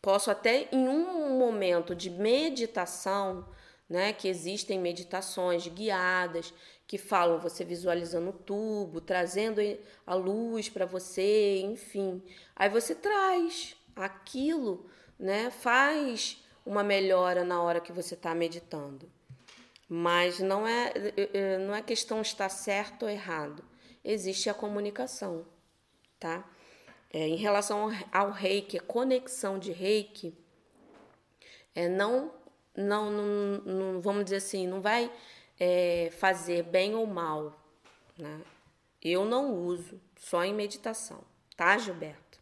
posso até em um momento de meditação, né, que existem meditações guiadas que falam você visualizando o tubo, trazendo a luz para você, enfim. Aí você traz aquilo, né, faz uma melhora na hora que você está meditando. Mas não é, não é questão estar certo ou errado. Existe a comunicação, tá? É, em relação ao reiki, a conexão de reiki, é, não, não, não, não, vamos dizer assim, não vai é, fazer bem ou mal. Né? Eu não uso, só em meditação, tá, Gilberto?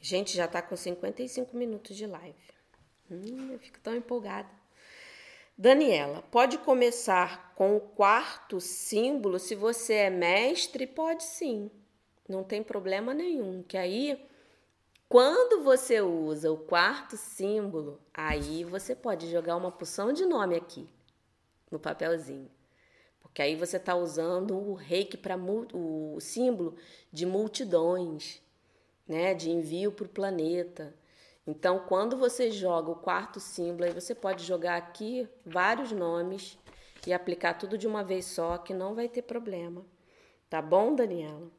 Gente, já tá com 55 minutos de live. Hum, eu fico tão empolgada. Daniela, pode começar com o quarto símbolo se você é mestre? Pode sim. Não tem problema nenhum, que aí quando você usa o quarto símbolo, aí você pode jogar uma porção de nome aqui no papelzinho. Porque aí você está usando o reiki para o símbolo de multidões, né? De envio para o planeta. Então, quando você joga o quarto símbolo, aí você pode jogar aqui vários nomes e aplicar tudo de uma vez só, que não vai ter problema. Tá bom, Daniela?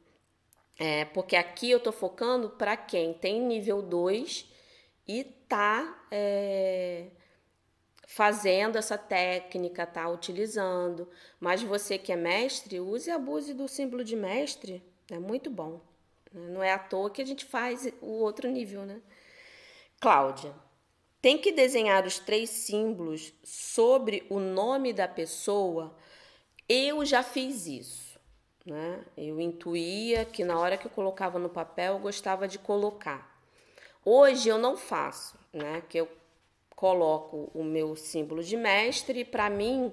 É, porque aqui eu tô focando para quem tem nível 2 e tá é, fazendo essa técnica, tá utilizando. Mas você que é mestre, use e abuse do símbolo de mestre, é muito bom. Não é à toa que a gente faz o outro nível, né? Cláudia, tem que desenhar os três símbolos sobre o nome da pessoa? Eu já fiz isso. Né? Eu intuía que na hora que eu colocava no papel eu gostava de colocar. Hoje eu não faço, né? Que eu coloco o meu símbolo de mestre para mim,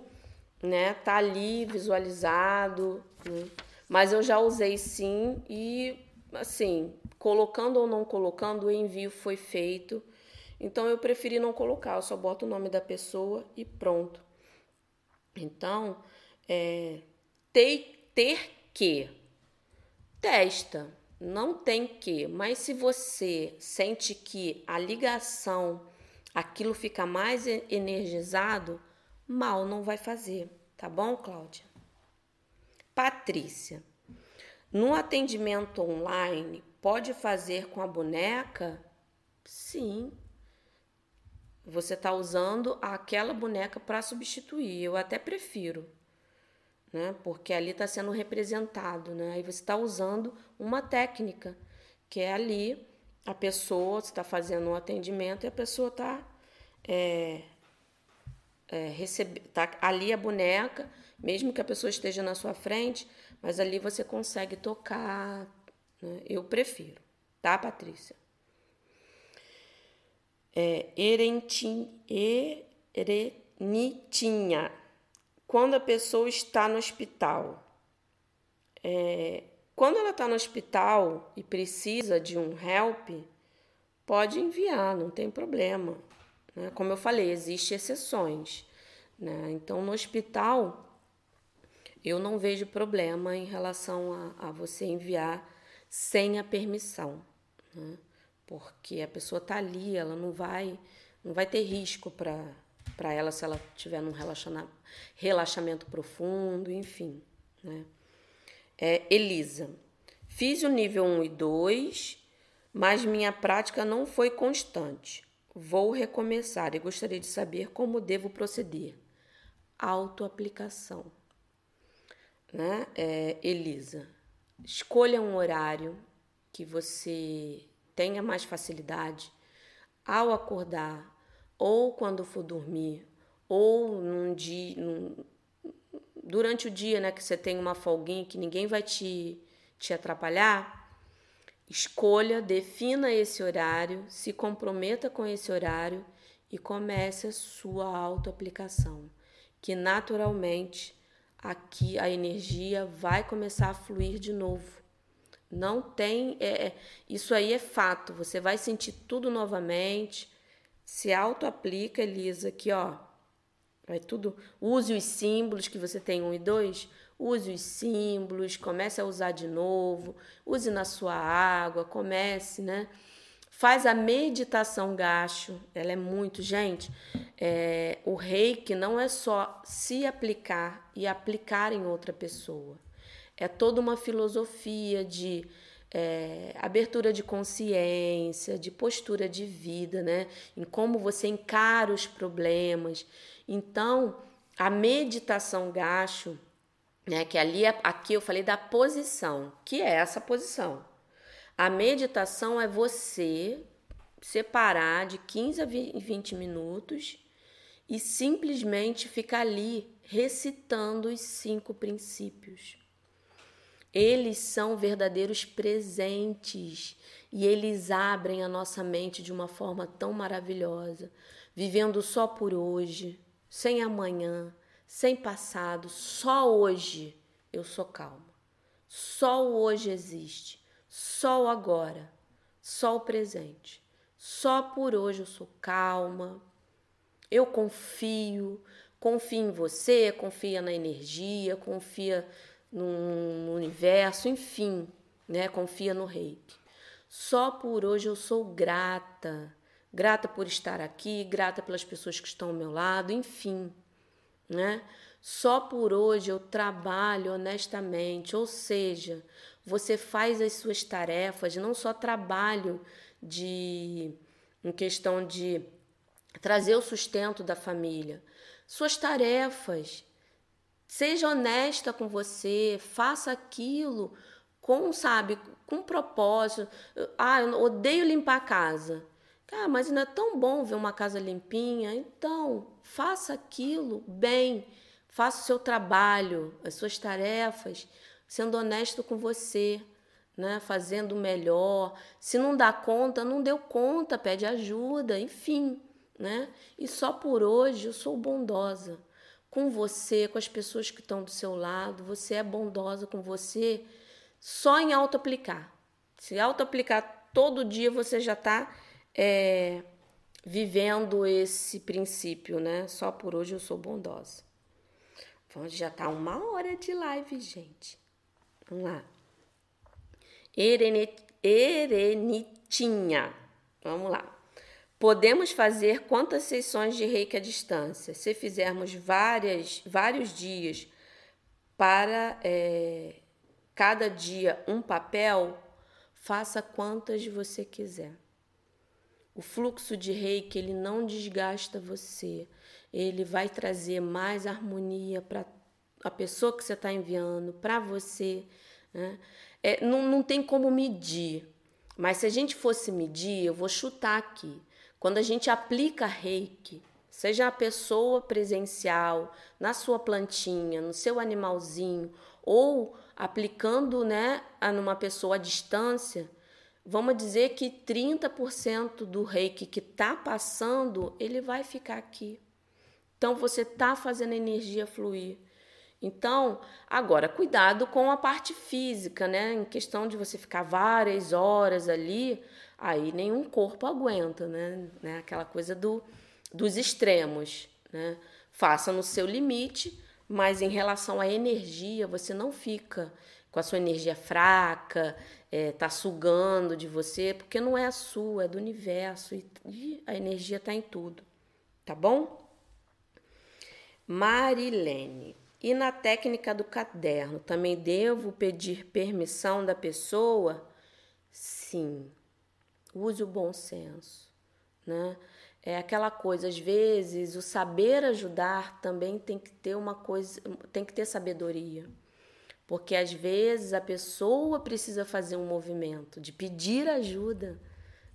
né, tá ali visualizado, né? mas eu já usei sim e assim, colocando ou não colocando, o envio foi feito. Então eu preferi não colocar, eu só boto o nome da pessoa e pronto. Então, é, ter, ter que. Testa, não tem que, mas se você sente que a ligação, aquilo fica mais energizado, mal não vai fazer, tá bom, Cláudia? Patrícia, no atendimento online, pode fazer com a boneca? Sim. Você está usando aquela boneca para substituir. Eu até prefiro né? Porque ali está sendo representado, né? Aí você está usando uma técnica, que é ali a pessoa está fazendo um atendimento e a pessoa está é, é, recebe, tá ali a boneca, mesmo que a pessoa esteja na sua frente, mas ali você consegue tocar. Né? Eu prefiro, tá, Patrícia? É, erenitinha quando a pessoa está no hospital. É, quando ela está no hospital e precisa de um help, pode enviar, não tem problema. Né? Como eu falei, existem exceções. Né? Então, no hospital, eu não vejo problema em relação a, a você enviar sem a permissão. Né? Porque a pessoa está ali, ela não vai, não vai ter risco para para ela se ela tiver num relaxamento profundo, enfim. Né? É, Elisa, fiz o nível 1 e 2, mas minha prática não foi constante. Vou recomeçar e gostaria de saber como devo proceder. autoaplicação. Né? É, Elisa, escolha um horário que você tenha mais facilidade ao acordar, ou quando for dormir, ou num dia, num, durante o dia, né, que você tem uma folguinha que ninguém vai te, te atrapalhar, escolha, defina esse horário, se comprometa com esse horário e comece a sua autoaplicação, que naturalmente aqui a energia vai começar a fluir de novo. Não tem, é, é isso aí é fato. Você vai sentir tudo novamente. Se auto-aplica, Elisa, aqui ó, vai tudo. Use os símbolos que você tem um e dois. Use os símbolos, comece a usar de novo. Use na sua água, comece, né? Faz a meditação gacho, ela é muito, gente. É, o reiki não é só se aplicar e aplicar em outra pessoa. É toda uma filosofia de é, abertura de consciência, de postura de vida, né? Em como você encara os problemas. Então, a meditação gacho, né? Que ali, aqui eu falei da posição, que é essa posição. A meditação é você separar de 15 a 20 minutos e simplesmente ficar ali recitando os cinco princípios. Eles são verdadeiros presentes e eles abrem a nossa mente de uma forma tão maravilhosa, vivendo só por hoje, sem amanhã, sem passado, só hoje eu sou calma. Só o hoje existe. Só o agora, só o presente. Só por hoje eu sou calma. Eu confio, confia em você, confia na energia, confia no universo, enfim, né? Confia no reiki. Só por hoje eu sou grata. Grata por estar aqui, grata pelas pessoas que estão ao meu lado, enfim, né? Só por hoje eu trabalho honestamente, ou seja, você faz as suas tarefas, não só trabalho de em questão de trazer o sustento da família, suas tarefas. Seja honesta com você, faça aquilo com, sabe, com propósito. Ah, eu odeio limpar a casa. Ah, mas não é tão bom ver uma casa limpinha. Então, faça aquilo bem, faça o seu trabalho, as suas tarefas sendo honesto com você, né? Fazendo o melhor. Se não dá conta, não deu conta, pede ajuda, enfim, né? E só por hoje eu sou bondosa com você, com as pessoas que estão do seu lado. Você é bondosa com você só em auto-aplicar. Se auto-aplicar todo dia, você já está é, vivendo esse princípio, né? Só por hoje eu sou bondosa. Já está uma hora de live, gente. Vamos lá. Erenitinha. Vamos lá. Podemos fazer quantas sessões de reiki à distância? Se fizermos várias, vários dias para é, cada dia um papel, faça quantas você quiser. O fluxo de reiki ele não desgasta você, ele vai trazer mais harmonia para a pessoa que você está enviando, para você. Né? É, não, não tem como medir, mas se a gente fosse medir, eu vou chutar aqui. Quando a gente aplica reiki, seja a pessoa presencial, na sua plantinha, no seu animalzinho, ou aplicando né, numa pessoa à distância, vamos dizer que 30% do reiki que está passando, ele vai ficar aqui. Então você está fazendo a energia fluir. Então, agora, cuidado com a parte física, né? Em questão de você ficar várias horas ali, aí nenhum corpo aguenta, né? né? Aquela coisa do, dos extremos, né? Faça no seu limite, mas em relação à energia, você não fica com a sua energia fraca, é, tá sugando de você, porque não é a sua, é do universo e, e a energia está em tudo, tá bom? Marilene. E na técnica do caderno, também devo pedir permissão da pessoa? Sim. Use o bom senso, né? é aquela coisa, às vezes, o saber ajudar também tem que ter uma coisa, tem que ter sabedoria. Porque às vezes a pessoa precisa fazer um movimento de pedir ajuda,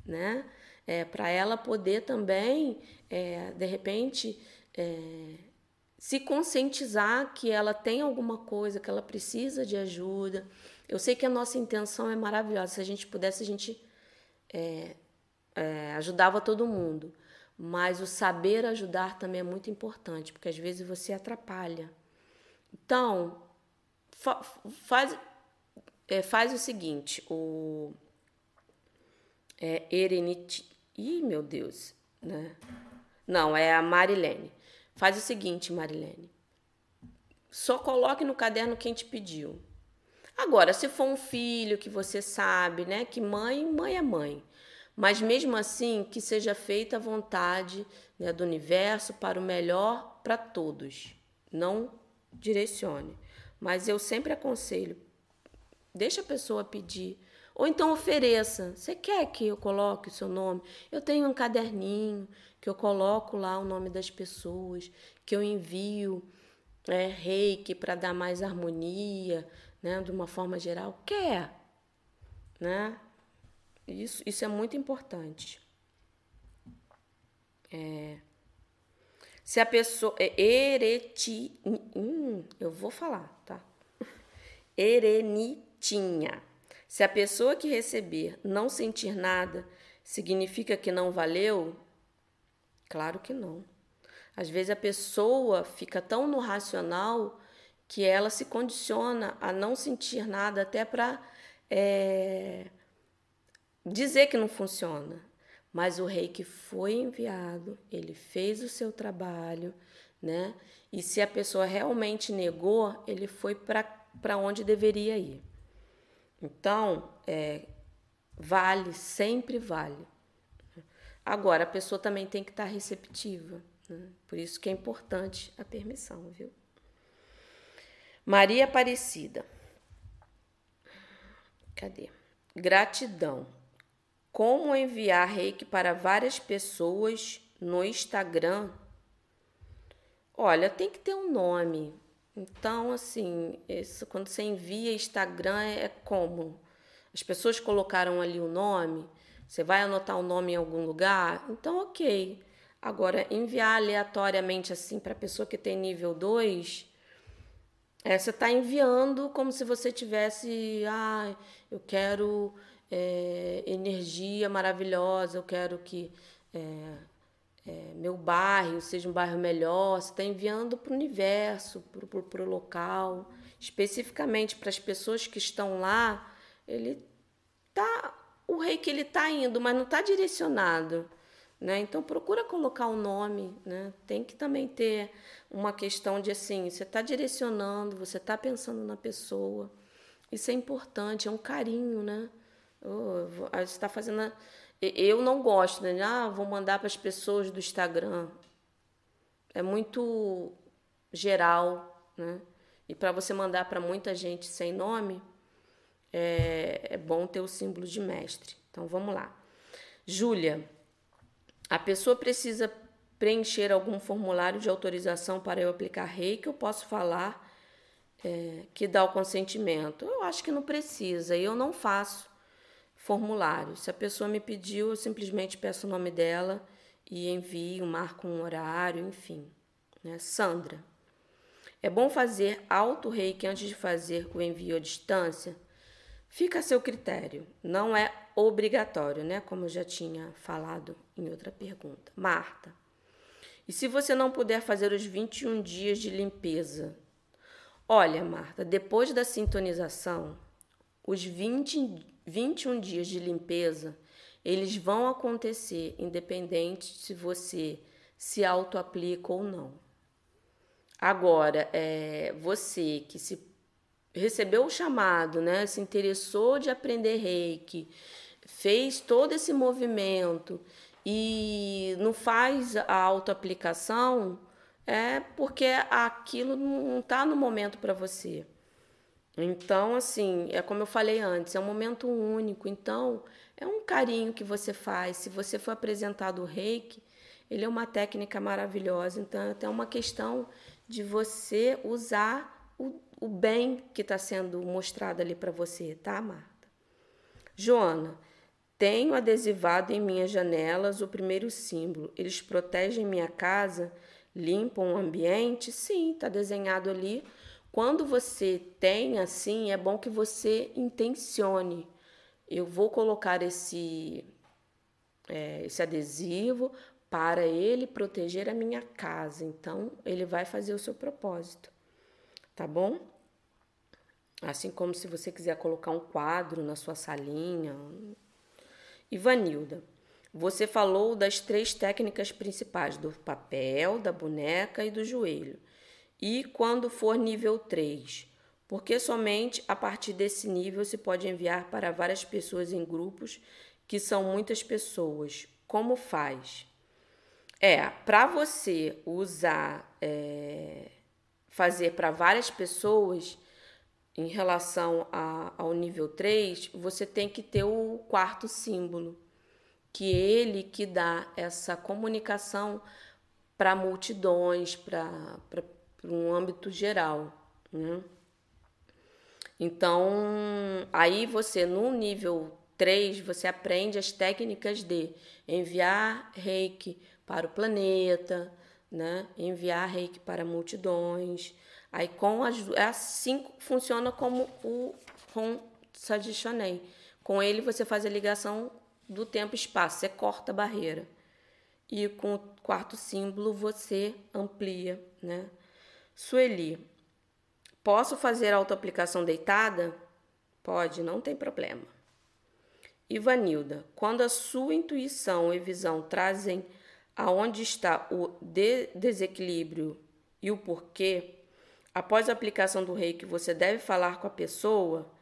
né? É, para ela poder também, é, de repente, é, se conscientizar que ela tem alguma coisa, que ela precisa de ajuda. Eu sei que a nossa intenção é maravilhosa. Se a gente pudesse, a gente é, é, ajudava todo mundo. Mas o saber ajudar também é muito importante, porque às vezes você atrapalha. Então, fa faz, é, faz o seguinte: o é, Erenit. Ih, meu Deus, né? Não, é a Marilene. Faz o seguinte, Marilene. Só coloque no caderno quem te pediu. Agora, se for um filho que você sabe, né, que mãe, mãe é mãe. Mas mesmo assim, que seja feita a vontade né, do universo para o melhor para todos. Não direcione. Mas eu sempre aconselho, deixa a pessoa pedir. Ou então ofereça. Você quer que eu coloque o seu nome? Eu tenho um caderninho que eu coloco lá o nome das pessoas, que eu envio é, reiki para dar mais harmonia, né, de uma forma geral. Quer, né? Isso, isso é muito importante. É, se a pessoa. É ereti. Hum, eu vou falar? Erenitinha. Se a pessoa que receber não sentir nada, significa que não valeu? Claro que não. Às vezes a pessoa fica tão no racional que ela se condiciona a não sentir nada até para. É, dizer que não funciona. Mas o rei que foi enviado, ele fez o seu trabalho, né? E se a pessoa realmente negou, ele foi para onde deveria ir. Então, é, vale, sempre vale. Agora, a pessoa também tem que estar receptiva. Né? Por isso que é importante a permissão, viu? Maria Aparecida. Cadê? Gratidão. Como enviar reiki para várias pessoas no Instagram? Olha, tem que ter um nome. Então, assim, isso, quando você envia Instagram, é como? As pessoas colocaram ali o nome, você vai anotar o nome em algum lugar? Então, ok. Agora, enviar aleatoriamente assim para pessoa que tem nível 2, é, você está enviando como se você tivesse, ah, eu quero é, energia maravilhosa, eu quero que é, é, meu bairro seja um bairro melhor. Você está enviando para o universo, para o local, especificamente para as pessoas que estão lá. Ele tá o rei que ele está indo, mas não está direcionado. Né? Então procura colocar o um nome, né? Tem que também ter uma questão de assim, você está direcionando, você está pensando na pessoa. Isso é importante, é um carinho, né? Oh, você está fazendo. Eu não gosto, né? Ah, vou mandar para as pessoas do Instagram. É muito geral, né? E para você mandar para muita gente sem nome, é, é bom ter o símbolo de mestre. Então vamos lá. Júlia, a pessoa precisa preencher algum formulário de autorização para eu aplicar rei que eu posso falar é, que dá o consentimento? Eu acho que não precisa, eu não faço formulário. Se a pessoa me pediu, eu simplesmente peço o nome dela e envio, marco um horário, enfim. Né? Sandra. É bom fazer auto-reiki antes de fazer o envio à distância? Fica a seu critério. Não é obrigatório, né? Como eu já tinha falado em outra pergunta. Marta. E se você não puder fazer os 21 dias de limpeza? Olha, Marta, depois da sintonização, os 20 21 dias de limpeza, eles vão acontecer independente se você se auto-aplica ou não. Agora, é, você que se recebeu o chamado, né, se interessou de aprender reiki, fez todo esse movimento e não faz a autoaplicação, é porque aquilo não está no momento para você. Então, assim, é como eu falei antes, é um momento único. Então, É um carinho que você faz. Se você for apresentado o reiki, ele é uma técnica maravilhosa. Então, é até uma questão de você usar o, o bem que está sendo mostrado ali para você, tá, Marta? Joana, tenho adesivado em minhas janelas o primeiro símbolo. Eles protegem minha casa, limpam o ambiente? Sim, está desenhado ali. Quando você tem assim, é bom que você intencione. Eu vou colocar esse, é, esse adesivo para ele proteger a minha casa. Então, ele vai fazer o seu propósito, tá bom? Assim como se você quiser colocar um quadro na sua salinha. Ivanilda, você falou das três técnicas principais, do papel, da boneca e do joelho. E quando for nível 3? Porque somente a partir desse nível se pode enviar para várias pessoas em grupos, que são muitas pessoas. Como faz? É, para você usar, é, fazer para várias pessoas, em relação a, ao nível 3, você tem que ter o quarto símbolo, que é ele que dá essa comunicação para multidões, para um âmbito geral. Né? Então, aí você, no nível 3, você aprende as técnicas de enviar reiki para o planeta, né? enviar reiki para multidões. Aí com as, é assim funciona como o com Suggestionei. Com ele você faz a ligação do tempo e espaço, você corta a barreira. E com o quarto símbolo você amplia, né? Sueli, posso fazer autoaplicação deitada? Pode, não tem problema. Ivanilda, quando a sua intuição e visão trazem aonde está o de desequilíbrio e o porquê, após a aplicação do reiki, você deve falar com a pessoa,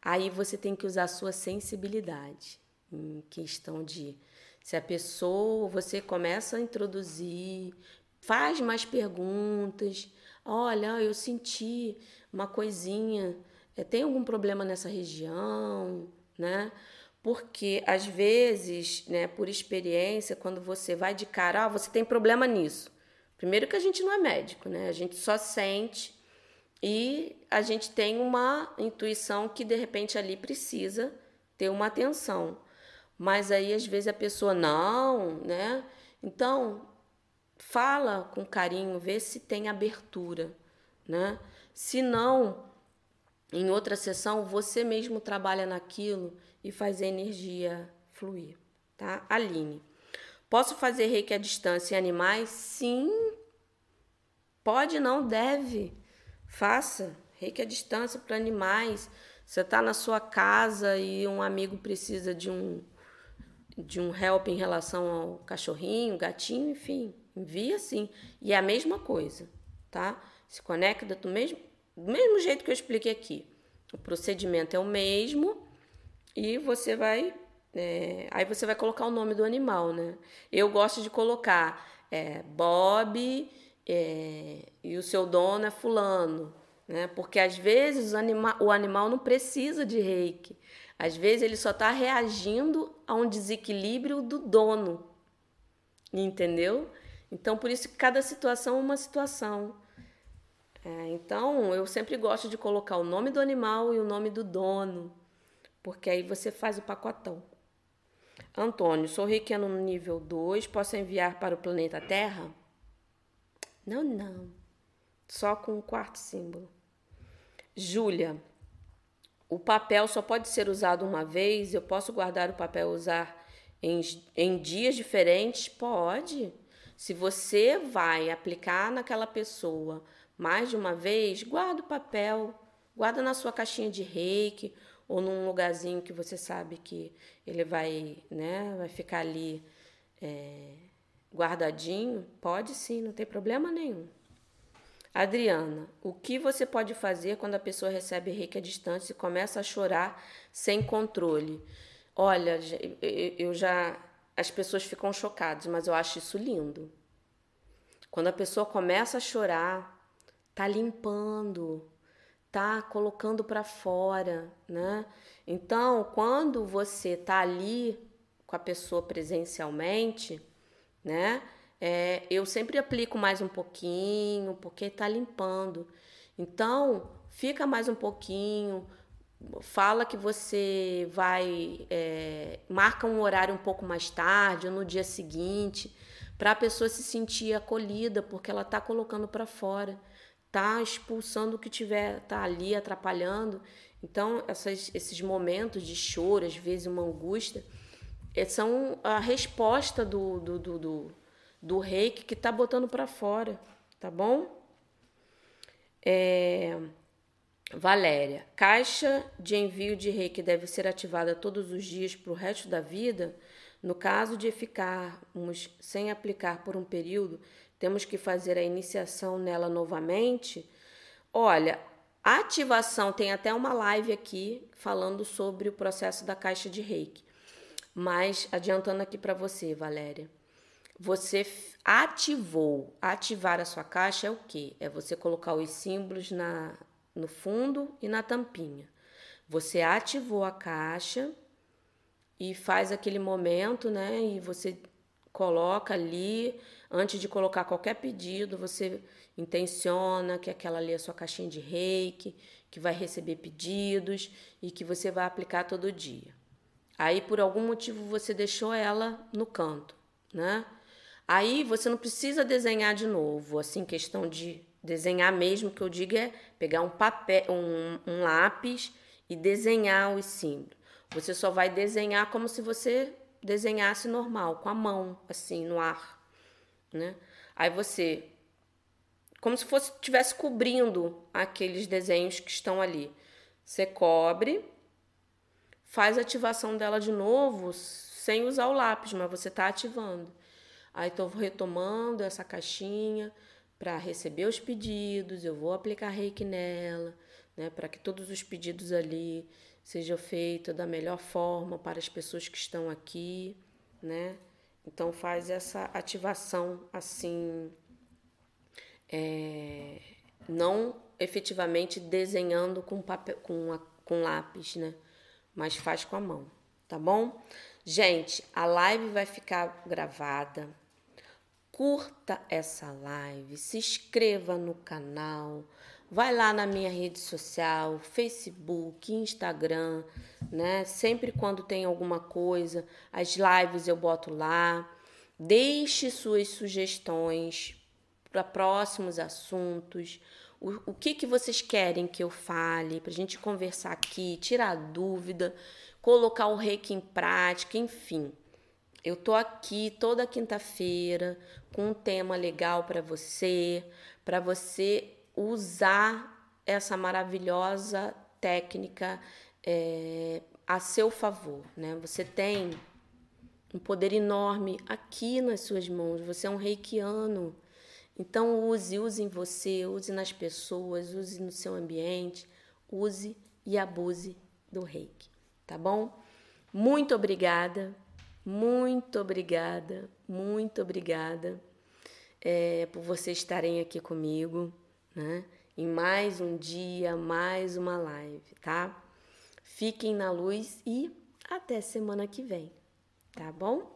aí você tem que usar a sua sensibilidade em questão de se a pessoa, você começa a introduzir, faz mais perguntas. Olha, eu senti uma coisinha, é, tem algum problema nessa região, né? Porque às vezes, né, por experiência, quando você vai de cara, ah, você tem problema nisso. Primeiro que a gente não é médico, né? A gente só sente e a gente tem uma intuição que de repente ali precisa ter uma atenção. Mas aí às vezes a pessoa não, né? Então, fala com carinho, vê se tem abertura, né? Se não, em outra sessão você mesmo trabalha naquilo e faz a energia fluir, tá? Aline. Posso fazer reiki à distância em animais? Sim. Pode, não, deve. Faça. Reiki à distância para animais. Você está na sua casa e um amigo precisa de um de um help em relação ao cachorrinho, gatinho, enfim, envia sim. E é a mesma coisa, tá? Se conecta do mesmo, do mesmo jeito que eu expliquei aqui. O procedimento é o mesmo, e você vai. É, aí você vai colocar o nome do animal, né? Eu gosto de colocar é, Bob é, e o seu dono é fulano, né? Porque às vezes o, anima, o animal não precisa de reiki. Às vezes ele só está reagindo a um desequilíbrio do dono, entendeu? Então por isso que cada situação é uma situação. É, então eu sempre gosto de colocar o nome do animal e o nome do dono porque aí você faz o pacotão. Antônio, sou reikiano no nível 2, posso enviar para o planeta Terra? Não, não. Só com o quarto símbolo. Júlia, o papel só pode ser usado uma vez? Eu posso guardar o papel e usar em, em dias diferentes? Pode. Se você vai aplicar naquela pessoa mais de uma vez, guarda o papel, guarda na sua caixinha de reiki ou num lugarzinho que você sabe que ele vai, né, vai ficar ali é, guardadinho, pode sim, não tem problema nenhum. Adriana, o que você pode fazer quando a pessoa recebe reiki à distância e começa a chorar sem controle? Olha, eu já. As pessoas ficam chocadas, mas eu acho isso lindo. Quando a pessoa começa a chorar, tá limpando, tá colocando para fora, né? Então, quando você tá ali com a pessoa presencialmente, né? É, eu sempre aplico mais um pouquinho, porque tá limpando. Então, fica mais um pouquinho, fala que você vai, é, marca um horário um pouco mais tarde ou no dia seguinte, para a pessoa se sentir acolhida, porque ela tá colocando para fora tá expulsando o que tiver, tá ali atrapalhando. Então, essas, esses momentos de choro, às vezes uma angústia, é, são a resposta do, do, do, do, do reiki que tá botando para fora, tá bom? É... Valéria, caixa de envio de reiki deve ser ativada todos os dias para o resto da vida? No caso de ficarmos sem aplicar por um período, temos que fazer a iniciação nela novamente. Olha, a ativação tem até uma live aqui falando sobre o processo da caixa de reiki. Mas adiantando aqui para você, Valéria, você ativou. Ativar a sua caixa é o quê? É você colocar os símbolos na, no fundo e na tampinha. Você ativou a caixa e faz aquele momento, né? E você coloca ali Antes de colocar qualquer pedido, você intenciona que aquela ali é a sua caixinha de reiki, que vai receber pedidos e que você vai aplicar todo dia. Aí, por algum motivo, você deixou ela no canto, né? Aí você não precisa desenhar de novo, assim, questão de desenhar mesmo, que eu digo é pegar um papel, um, um lápis e desenhar os símbolos. Você só vai desenhar como se você desenhasse normal, com a mão, assim, no ar né? Aí você como se fosse tivesse cobrindo aqueles desenhos que estão ali. Você cobre, faz a ativação dela de novo sem usar o lápis, mas você está ativando. Aí estou retomando essa caixinha para receber os pedidos, eu vou aplicar reiki nela, né, para que todos os pedidos ali sejam feitos da melhor forma para as pessoas que estão aqui, né? Então faz essa ativação assim, é, não efetivamente desenhando com papel, com, a, com lápis, né? Mas faz com a mão, tá bom? Gente, a live vai ficar gravada. Curta essa live, se inscreva no canal, vai lá na minha rede social, Facebook, Instagram, né? Sempre quando tem alguma coisa, as lives eu boto lá. Deixe suas sugestões para próximos assuntos. O, o que, que vocês querem que eu fale para a gente conversar aqui, tirar dúvida, colocar o reiki em prática, enfim. Eu tô aqui toda quinta-feira com um tema legal para você, para você usar essa maravilhosa técnica é, a seu favor, né? Você tem um poder enorme aqui nas suas mãos. Você é um reikiano. Então use, use em você, use nas pessoas, use no seu ambiente, use e abuse do reiki, tá bom? Muito obrigada, muito obrigada, muito obrigada é, por vocês estarem aqui comigo né? Em mais um dia, mais uma live, tá? Fiquem na luz e até semana que vem, tá bom?